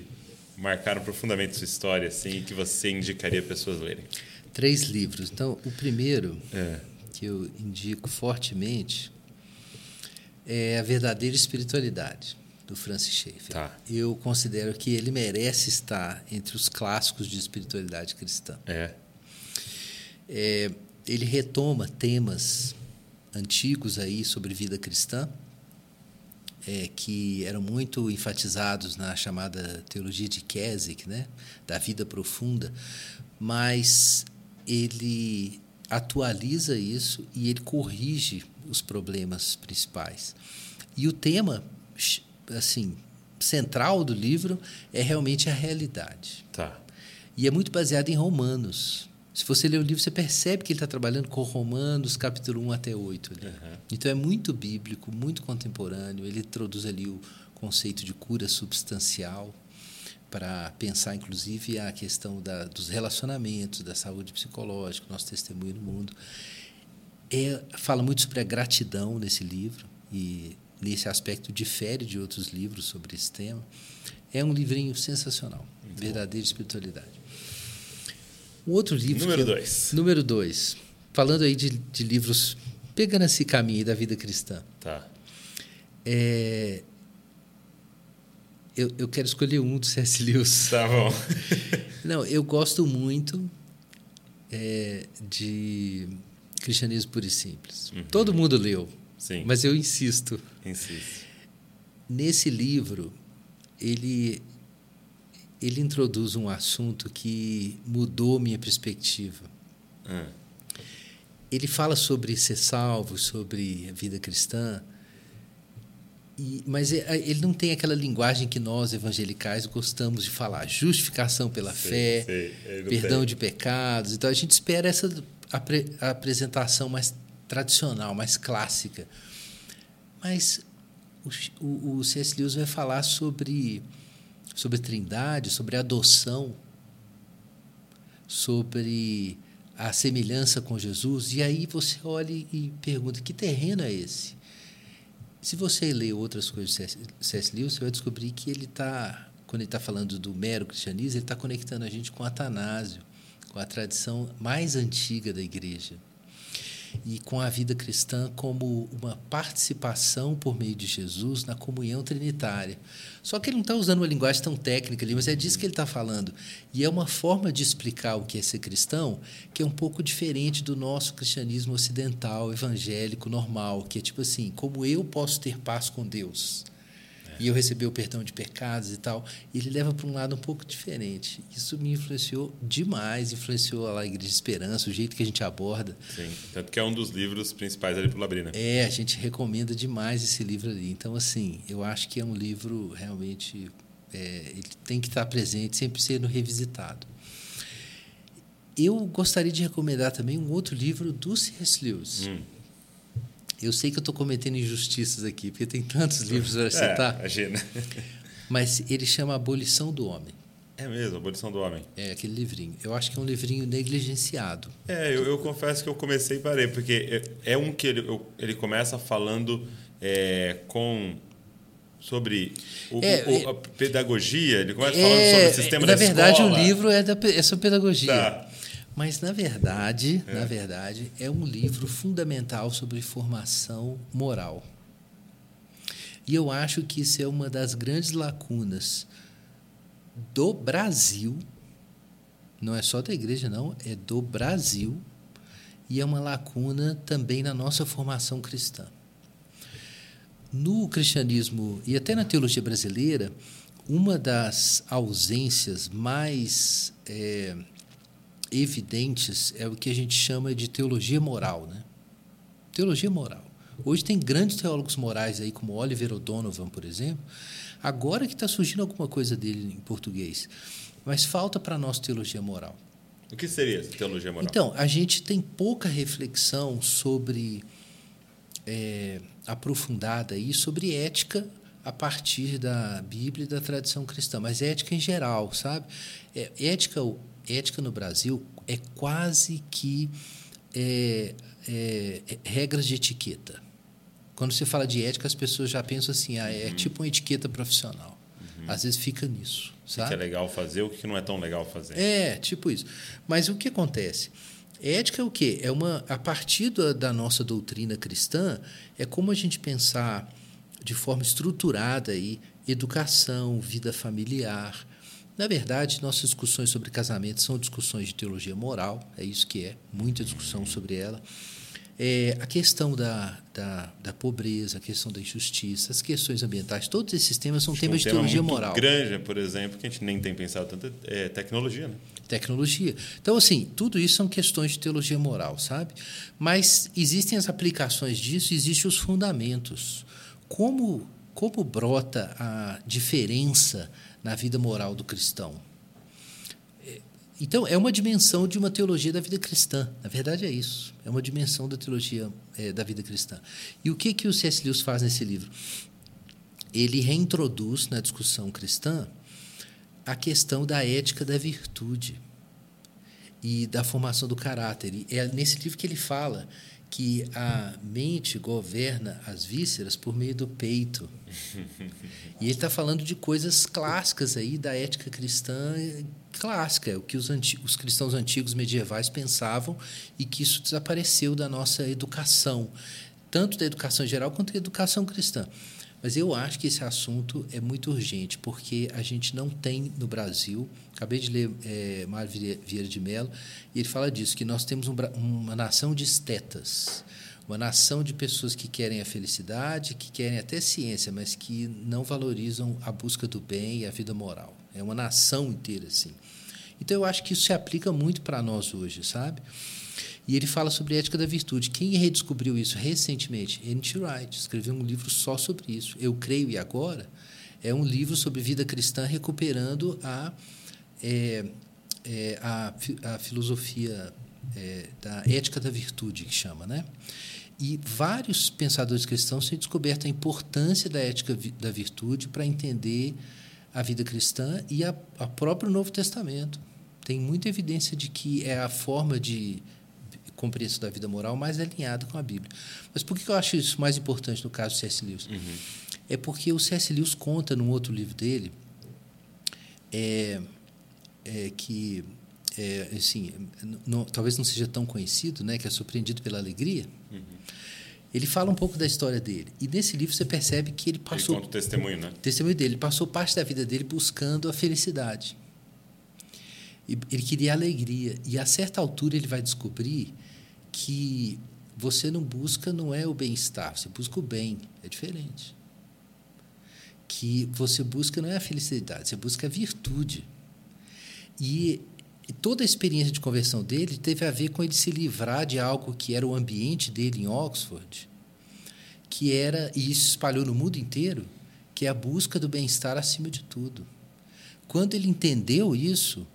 marcaram profundamente sua história, assim, e que você indicaria pessoas lerem. Três livros. Então, o primeiro É. que eu indico fortemente é A Verdadeira Espiritualidade, do Francis Schaeffer. Tá. Eu considero que ele merece estar entre os clássicos de espiritualidade cristã. É. É, ele retoma temas antigos aí sobre vida cristã, é, que eram muito enfatizados na chamada teologia de Keswick, né, da vida profunda, mas ele atualiza isso e ele corrige os problemas principais. E o tema, assim, central do livro é realmente a realidade. Tá. E é muito baseado em Romanos. Se você ler o livro, você percebe que ele está trabalhando com Romanos, capítulo 1 até 8. Ali. Uhum. Então é muito bíblico, muito contemporâneo. Ele introduz ali o conceito de cura substancial para pensar, inclusive, a questão da, dos relacionamentos, da saúde psicológica, nosso testemunho no mundo. É, fala muito sobre a gratidão nesse livro e nesse aspecto difere de outros livros sobre esse tema. É um livrinho sensacional, Muito verdadeira espiritualidade. Um outro livro. Número dois. Número dois. Falando aí de, de livros, pegando esse caminho da vida cristã. Tá. É, eu, eu quero escolher um do C.S. Lewis. Tá bom. Não, eu gosto muito é, de Cristianismo Puro e Simples. Uhum. Todo mundo leu, Sim. mas eu insisto. Insiste. Nesse livro, ele, ele introduz um assunto que mudou minha perspectiva. Ah, Ele fala sobre ser salvo, sobre a vida cristã, e, mas é- ele não tem aquela linguagem que nós evangelicais gostamos de falar, justificação pela sei, fé, não perdão tem. de pecados. Então a gente espera essa apre- apresentação mais tradicional, mais clássica. Mas o, o, C.S. Lewis vai falar sobre, sobre trindade, sobre adoção, sobre a semelhança com Jesus. E aí você olha e pergunta: que terreno é esse? Se você ler outras coisas de. C.S. Lewis, você vai descobrir que ele está, quando ele está falando do mero cristianismo, ele está conectando a gente com Atanásio, com a tradição mais antiga da igreja e com a vida cristã como uma participação por meio de Jesus na comunhão trinitária. Só que ele não está usando uma linguagem tão técnica ali, mas é disso que ele está falando. E é uma forma de explicar o que é ser cristão que é um pouco diferente do nosso cristianismo ocidental, evangélico, normal, que é tipo assim, como eu posso ter paz com Deus? E eu receber o perdão de pecados e tal. Ele leva para um lado um pouco diferente. Isso me influenciou demais, influenciou a Igreja de Esperança, o jeito que a gente aborda. Sim. Tanto que é um dos livros principais ali pro Labrina. É, a gente recomenda demais esse livro ali. Então, assim, eu acho que é um livro realmente. é, ele tem que estar presente, sempre sendo revisitado. Eu gostaria de recomendar também um outro livro do C.S. Lewis. Hum. Eu sei que eu estou cometendo injustiças aqui, porque tem tantos livros para citar, É, imagina. mas ele chama Abolição do Homem. É mesmo, Abolição do Homem. É aquele livrinho. Eu acho que é um livrinho negligenciado. É, eu, eu confesso que eu comecei e parei, porque é, é um que ele, eu- ele começa falando é, com sobre o, É, o- a pedagogia, ele começa falando É, sobre o sistema na da verdade, escola. o livro é, da, é sobre pedagogia. Tá. Mas, na verdade, na verdade, é um livro fundamental sobre formação moral. E eu acho que isso é uma das grandes lacunas do Brasil Não é só da igreja, não, é do Brasil e é uma lacuna também na nossa formação cristã. No cristianismo e até na teologia brasileira, uma das ausências mais é, evidentes é o que a gente chama de teologia moral, né? Teologia moral. Hoje tem grandes teólogos morais aí, como Oliver O'Donovan, por exemplo. Agora que está surgindo alguma coisa dele em português. Mas falta para nós teologia moral. O que seria essa teologia moral? Então, a gente tem pouca reflexão sobre é, aprofundada aí sobre ética a partir da Bíblia e da tradição cristã, mas ética em geral, sabe? É, ética, ética no Brasil é quase que é, é, é regras de etiqueta. Quando você fala de ética, as pessoas já pensam assim, ah, é uhum. tipo uma etiqueta profissional. Uhum. Às vezes fica nisso. Sabe? O que é legal fazer, o que não é tão legal fazer. É, tipo isso. Mas o que acontece? Ética é o quê? É uma a partir da, da nossa doutrina cristã, é como a gente pensar de forma estruturada aí educação, vida familiar. Na verdade, nossas discussões sobre casamento são discussões de teologia moral, é isso que é, muita discussão sobre ela. É, a questão da, da, da, pobreza, a questão da injustiça, as questões ambientais, todos esses temas são temas um de teologia muito moral. grande, por exemplo, que a gente nem tem pensado tanto, é tecnologia. Né? Tecnologia. Então, assim, tudo isso são questões de teologia moral, sabe? Mas existem as aplicações disso, existem os fundamentos. Como, como brota a diferença na vida moral do cristão? Então, é uma dimensão de uma teologia da vida cristã. Na verdade, é isso. É uma dimensão da teologia é, da vida cristã. E o que, que o C.S. Lewis faz nesse livro? Ele reintroduz na discussão cristã a questão da ética da virtude e da formação do caráter. E é nesse livro que ele fala que a mente governa as vísceras por meio do peito. E ele está falando de coisas clássicas aí da ética cristã clássica, o que os, os cristãos antigos medievais pensavam e que isso desapareceu da nossa educação, tanto da educação geral quanto da educação cristã. Mas eu acho que esse assunto é muito urgente, porque a gente não tem no Brasil. Acabei de ler é, Mário Vieira de Mello, e ele fala disso, que nós temos um, uma nação de estetas, uma nação de pessoas que querem a felicidade, que querem até ciência, mas que não valorizam a busca do bem e a vida moral. É uma nação inteira assim. Então eu acho que isso se aplica muito para nós hoje, sabe? E ele fala sobre ética da virtude. Quem redescobriu isso recentemente? N.T. Wright escreveu um livro só sobre isso. Eu creio e agora é um livro sobre vida cristã recuperando a é, é, a, a, filosofia é, da ética da virtude que chama, né? E vários pensadores cristãos têm descoberto a importância da ética da virtude para entender a vida cristã e a, a próprio Novo Testamento. Tem muita evidência de que é a forma de compreensão da vida moral mais alinhada com a Bíblia. Mas por que eu acho isso mais importante no caso do C.S. Lewis? Uhum. É porque o C.S. Lewis conta num outro livro dele é, é que é, assim, não, talvez não seja tão conhecido, né, que é surpreendido pela alegria. Uhum. Ele fala um pouco da história dele. E nesse livro você percebe que ele passou. Ele conta o testemunho, né? Testemunho dele. Ele passou parte da vida dele buscando a felicidade. E ele queria alegria. E a certa altura ele vai descobrir que você não busca não é o bem-estar, você busca o bem, é diferente. Que você busca não é a felicidade, você busca a virtude. E, toda a experiência de conversão dele teve a ver com ele se livrar de algo que era o ambiente dele em Oxford, que era, e isso espalhou no mundo inteiro, que é a busca do bem-estar acima de tudo. Quando ele entendeu isso,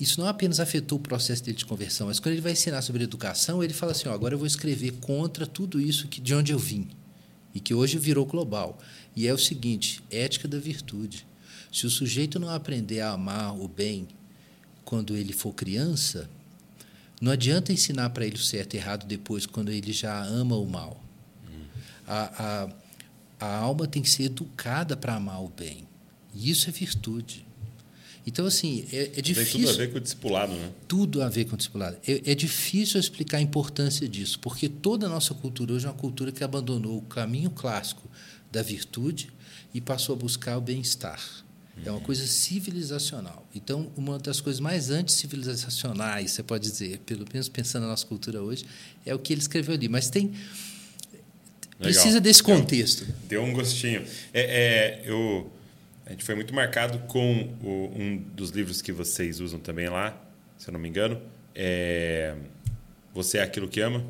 isso não apenas afetou o processo dele de conversão, mas quando ele vai ensinar sobre educação, ele fala assim: agora eu vou escrever contra tudo isso que, de onde eu vim e que hoje virou global. E é o seguinte: ética da virtude. Se o sujeito não aprender a amar o bem quando ele for criança, não adianta ensinar para ele o certo e errado depois, quando ele já ama o mal. A, a, a alma tem que ser educada para amar o bem. E isso é virtude. Então, assim, é, é difícil. Tem tudo a ver com o discipulado, né? Tudo a ver com o discipulado. É, é, difícil explicar a importância disso, porque toda a nossa cultura hoje é uma cultura que abandonou o caminho clássico da virtude e passou a buscar o bem-estar. É uma coisa civilizacional. Então, uma das coisas mais anticivilizacionais, você pode dizer, pelo menos pensando na nossa cultura hoje, é o que ele escreveu ali. Mas tem. Legal. Precisa desse contexto. Deu, deu um gostinho. É, é, eu, a gente foi muito marcado com o, um dos livros que vocês usam também lá, se eu não me engano. É, Você é Aquilo que Ama.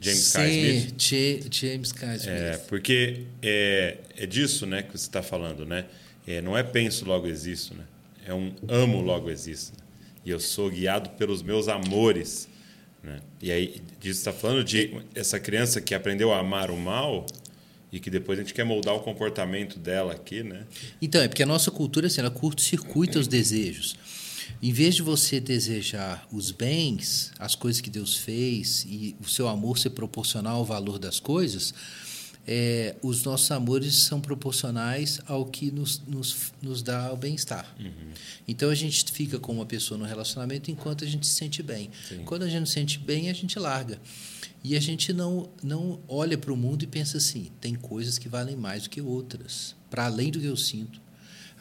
James Sim, K. Smith. J- James K. Smith. É, porque é, é disso né, que você está falando, né? É, não é penso, logo existo, né? É um amo, logo existo. E eu sou guiado pelos meus amores. Né? E aí, disso está falando de essa criança que aprendeu a amar o mal e que depois a gente quer moldar o comportamento dela aqui, né? Então, é porque a nossa cultura assim, ela curto-circuita os desejos. Em vez de você desejar os bens, as coisas que Deus fez e o seu amor ser proporcional ao valor das coisas, é, os nossos amores são proporcionais ao que nos, nos, nos dá o bem-estar. Então a gente fica com uma pessoa no relacionamento enquanto a gente se sente bem. Sim. Quando a gente se sente bem, a gente larga. E a gente não, não olha para o mundo e pensa assim: tem coisas que valem mais do que outras, para além do que eu sinto.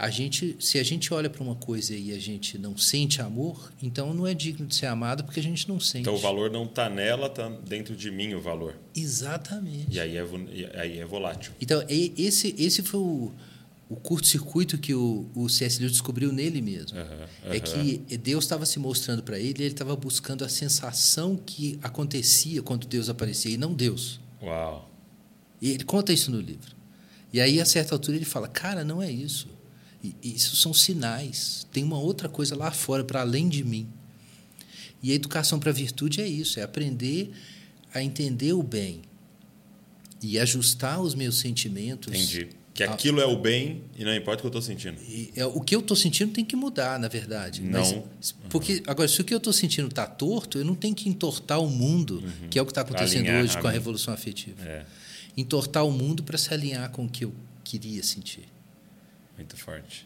A gente, se a gente olha para uma coisa e a gente não sente amor, então não é digno de ser amado porque a gente não sente. Então o valor não está nela, está dentro de mim o valor. Exatamente. E aí é, aí é volátil. Então, esse, esse foi o, o curto-circuito que o, o C.S. Lewis descobriu nele mesmo. Aham, É aham. que Deus estava se mostrando para ele e ele estava buscando a sensação que acontecia quando Deus aparecia, e não Deus. Uau. E ele conta isso no livro. E aí, a certa altura, ele fala: Cara, não é isso. I- Isso são sinais. Tem uma outra coisa lá fora, para além de mim. E a educação para a virtude é isso: é aprender a entender o bem e ajustar os meus sentimentos. Entendi. Que aquilo é o bem e não importa o que eu estou sentindo. E, é, o que eu estou sentindo tem que mudar, na verdade. Não. Mas, porque, agora, se o que eu estou sentindo está torto, eu não tenho que entortar o mundo, que é o que está acontecendo Alinhar, hoje com a amém. revolução afetiva. É, Entortar o mundo para se alinhar com o que eu queria sentir. Muito forte.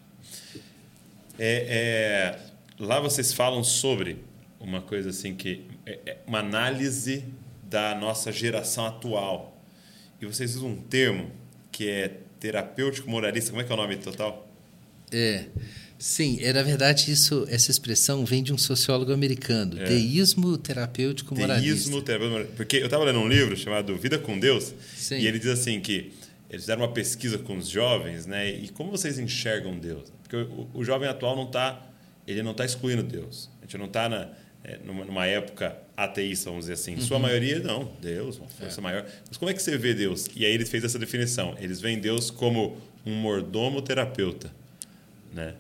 É, é, lá vocês falam sobre uma coisa assim que é, é uma análise da nossa geração atual. E vocês usam um termo que é terapêutico moralista. Como é que é o nome total? É. Sim, é, na verdade, isso, essa expressão vem de um sociólogo americano, É. teísmo terapêutico moralista. Teísmo terapêutico moralista. Porque eu estava lendo um livro chamado Vida com Deus Sim. e ele diz assim que eles fizeram uma pesquisa com os jovens, né? E como vocês enxergam Deus? Porque o, o jovem atual não está, ele não está excluindo Deus. A gente não está na, é, numa, numa época ateísta, vamos dizer assim. Uhum. Sua maioria não, Deus, uma força maior. Mas como é que você vê Deus? E aí ele fez essa definição. Eles veem Deus como um mordomo terapeuta, né?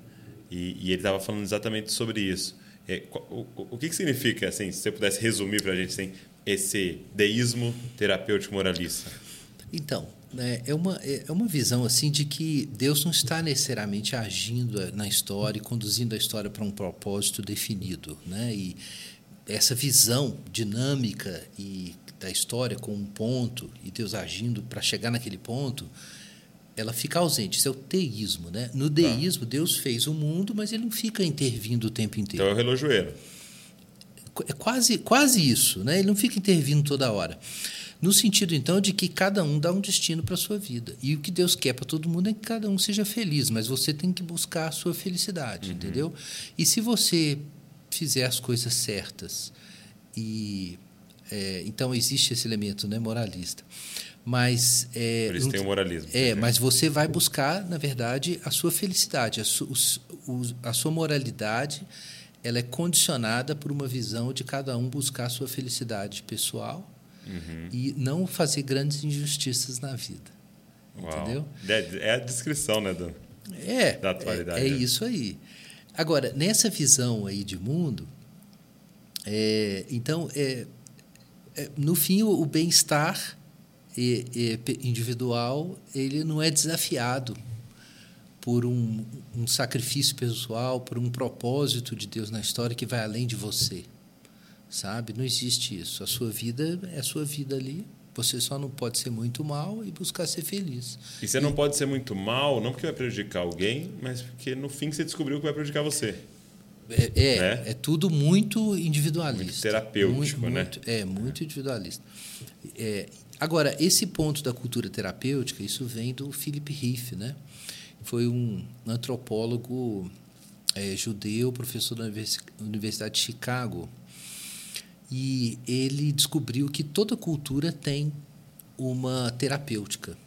E, e ele estava falando exatamente sobre isso. É, o, o- o que, que significa, assim, se você pudesse resumir para a gente, assim, esse deísmo terapêutico moralista? Então, é, uma, é uma visão assim de que Deus não está necessariamente agindo na história e conduzindo a história para um propósito definido. Né? E essa visão dinâmica e da história com um ponto e Deus agindo para chegar naquele ponto, ela fica ausente. Isso é o teísmo. Né? No deísmo, Deus fez o mundo, mas ele não fica intervindo o tempo inteiro. Então é o relojoeiro. É quase, quase isso, né? Ele não fica intervindo toda hora. No sentido, então, de que cada um dá um destino para a sua vida. E o que Deus quer para todo mundo é que cada um seja feliz, mas você tem que buscar a sua felicidade, entendeu? E se você fizer as coisas certas, e é, então existe esse elemento né, moralista. Mas. É, Por isso tem o moralismo. é, mas você vai buscar, na verdade, a sua felicidade, a, su, os- a sua moralidade, ela é condicionada por uma visão de cada um buscar a sua felicidade pessoal Uhum. e não fazer grandes injustiças na vida. Uau. Entendeu? É, é a descrição, né, Dan? É, Da atualidade, é, é isso aí. Agora, nessa visão aí de mundo, é, então, é, é, no fim, o, o bem-estar é, é, individual ele não é desafiado por um, um sacrifício pessoal, por um propósito de Deus na história que vai além de você, sabe? Não existe isso. A sua vida é a sua vida ali. Você só não pode ser muito mal e buscar ser feliz. E você não pode ser muito mal, não porque vai prejudicar alguém, mas porque no fim você descobriu que vai prejudicar você. É, é, Né? é tudo muito individualista. Muito terapêutico, Muito- né? muito- é, muito individualista. É, agora, esse ponto da cultura terapêutica, isso vem do Philip Riff, né? foi um antropólogo é, judeu, professor da Universidade de Chicago. E ele descobriu que toda cultura tem uma terapêutica.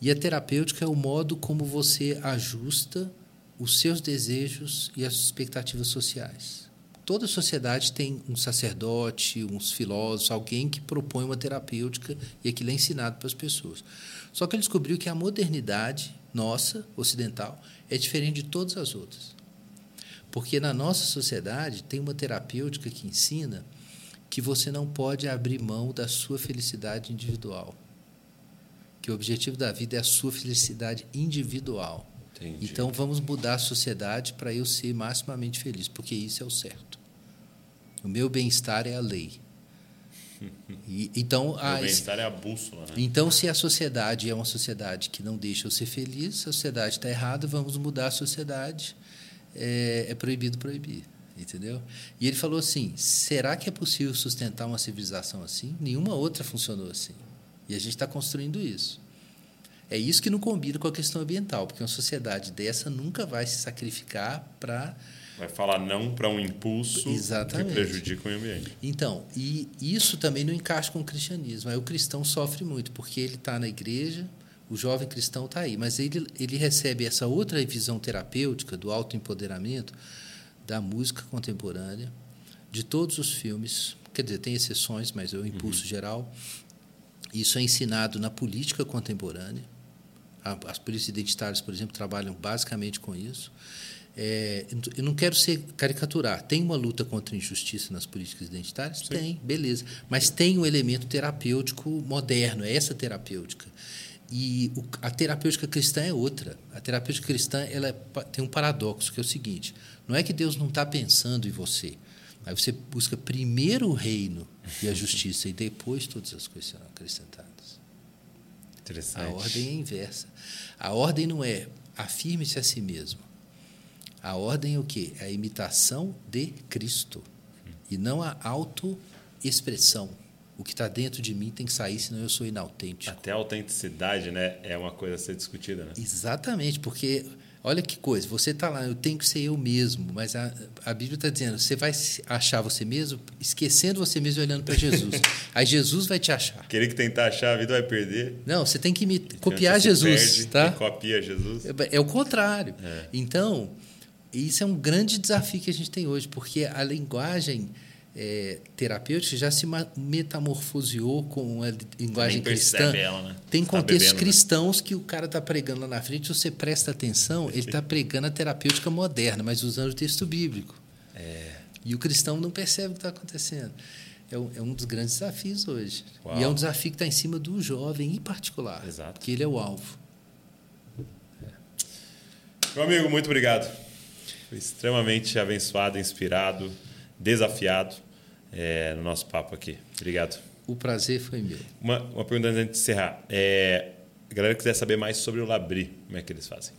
E a terapêutica é o modo como você ajusta os seus desejos e as expectativas sociais. Toda sociedade tem um sacerdote, uns filósofos, alguém que propõe uma terapêutica e aquilo é ensinado para as pessoas. Só que ele descobriu que a modernidade nossa, ocidental, é diferente de todas as outras. Porque na nossa sociedade tem uma terapêutica que ensina que você não pode abrir mão da sua felicidade individual. Que o objetivo da vida é a sua felicidade individual. Entendi. Então vamos mudar a sociedade para eu ser maximamente feliz, porque isso é o certo. O meu bem-estar é a lei. E, então, o bem-estar é a bússola. Né? Então, se a sociedade é uma sociedade que não deixa eu ser feliz, a sociedade está errada, vamos mudar a sociedade. É, é proibido proibir entendeu? E ele falou assim: será que é possível sustentar uma civilização assim? Nenhuma outra funcionou assim. E a gente está construindo isso. É isso que não combina com a questão ambiental, porque uma sociedade dessa nunca vai se sacrificar para. Vai falar não para um impulso Exatamente. que prejudica o meio ambiente. Então, e isso também não encaixa com o cristianismo. Aí o cristão sofre muito, porque ele está na igreja, o jovem cristão está aí, mas ele, ele recebe essa outra visão terapêutica do autoempoderamento da música contemporânea, de todos os filmes, quer dizer, tem exceções, mas é o impulso uhum. geral. Isso é ensinado na política contemporânea. As polícias identitárias, por exemplo, trabalham basicamente com isso. É, eu não quero ser caricaturar. Tem uma luta contra a injustiça nas políticas identitárias? Sim. Tem, beleza. Mas tem um elemento terapêutico moderno, é essa terapêutica. E o, a terapêutica cristã é outra. A terapêutica cristã ela é, tem um paradoxo, que é o seguinte: não é que Deus não está pensando em você. Aí você busca primeiro o reino e a justiça, e depois todas as coisas serão acrescentadas. Interessante. A ordem é inversa. A ordem não é afirme-se a si mesmo. A ordem é o quê? É a imitação de Cristo. E não a autoexpressão. O que está dentro de mim tem que sair, senão eu sou inautêntico. Até a autenticidade né, é uma coisa a ser discutida. Né? Exatamente, porque Olha que coisa, você está lá, eu tenho que ser eu mesmo, mas a, a Bíblia está dizendo, você vai achar você mesmo, esquecendo você mesmo e olhando para Jesus. Aí Jesus vai te achar. Querer que tentar achar a vida vai perder. Não, você tem que me, copiar Jesus. Perde, tá? copia Jesus. É, é o contrário. É. Então, isso é um grande desafio que a gente tem hoje, porque a linguagem é, terapêutica já se metamorfoseou com a linguagem cristã. Ela, né? Tem tá contextos bebendo, né? cristãos né? que o cara está pregando lá na frente, você presta atenção, ele está pregando a terapêutica moderna, mas usando o texto bíblico. É. E o cristão não percebe o que está acontecendo. É um, é um, dos grandes desafios hoje. Uau. E é um desafio que está em cima do jovem em particular, Exato. que ele é o alvo. Meu amigo, muito obrigado. Foi extremamente abençoado, inspirado desafiado é, no nosso papo aqui. Obrigado. O prazer foi meu. Uma, uma pergunta antes de encerrar. É, a galera quiser saber mais sobre o Labri, como é que eles fazem?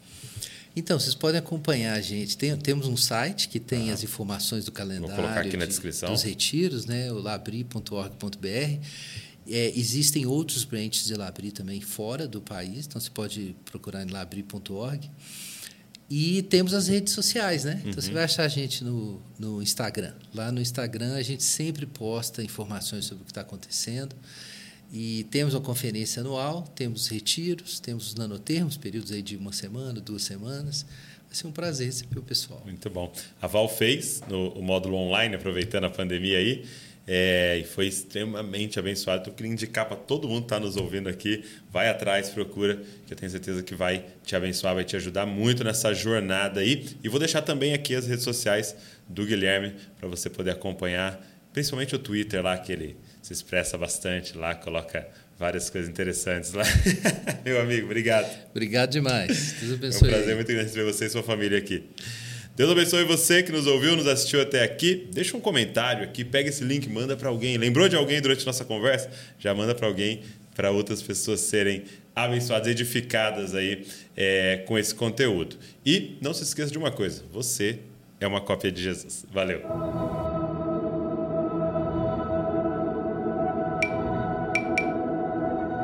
Então, vocês podem acompanhar a gente. Tem, temos um site que tem ah, as informações do calendário. Vou colocar aqui na descrição. Dos retiros, né? o labri.org.br. É, existem outros branches de Labri também fora do país, então você pode procurar em labri.org. E temos as redes sociais, né? Então você uhum. vai achar a gente no, no Instagram. Lá no Instagram a gente sempre posta informações sobre o que está acontecendo. E temos uma conferência anual, temos retiros, temos os nanotermos, períodos aí de uma semana, duas semanas. Vai ser um prazer receber o pessoal. Muito bom. A Val fez no, o módulo online, aproveitando a pandemia aí. É, e foi extremamente abençoado. Então, eu queria indicar para todo mundo que está nos ouvindo aqui, vai atrás, procura, que eu tenho certeza que vai te abençoar, vai te ajudar muito nessa jornada aí. E vou deixar também aqui as redes sociais do Guilherme para você poder acompanhar, principalmente o Twitter lá, que ele se expressa bastante lá, coloca várias coisas interessantes lá. Meu amigo, obrigado. Obrigado demais. Deus abençoe. É um prazer muito grande receber você e sua família aqui. Deus abençoe você que nos ouviu, nos assistiu até aqui. Deixa um comentário aqui, pega esse link, manda para alguém. Lembrou de alguém durante nossa conversa? Já manda para alguém, para outras pessoas serem abençoadas, edificadas aí é, com esse conteúdo. E não se esqueça de uma coisa: você é uma cópia de Jesus. Valeu!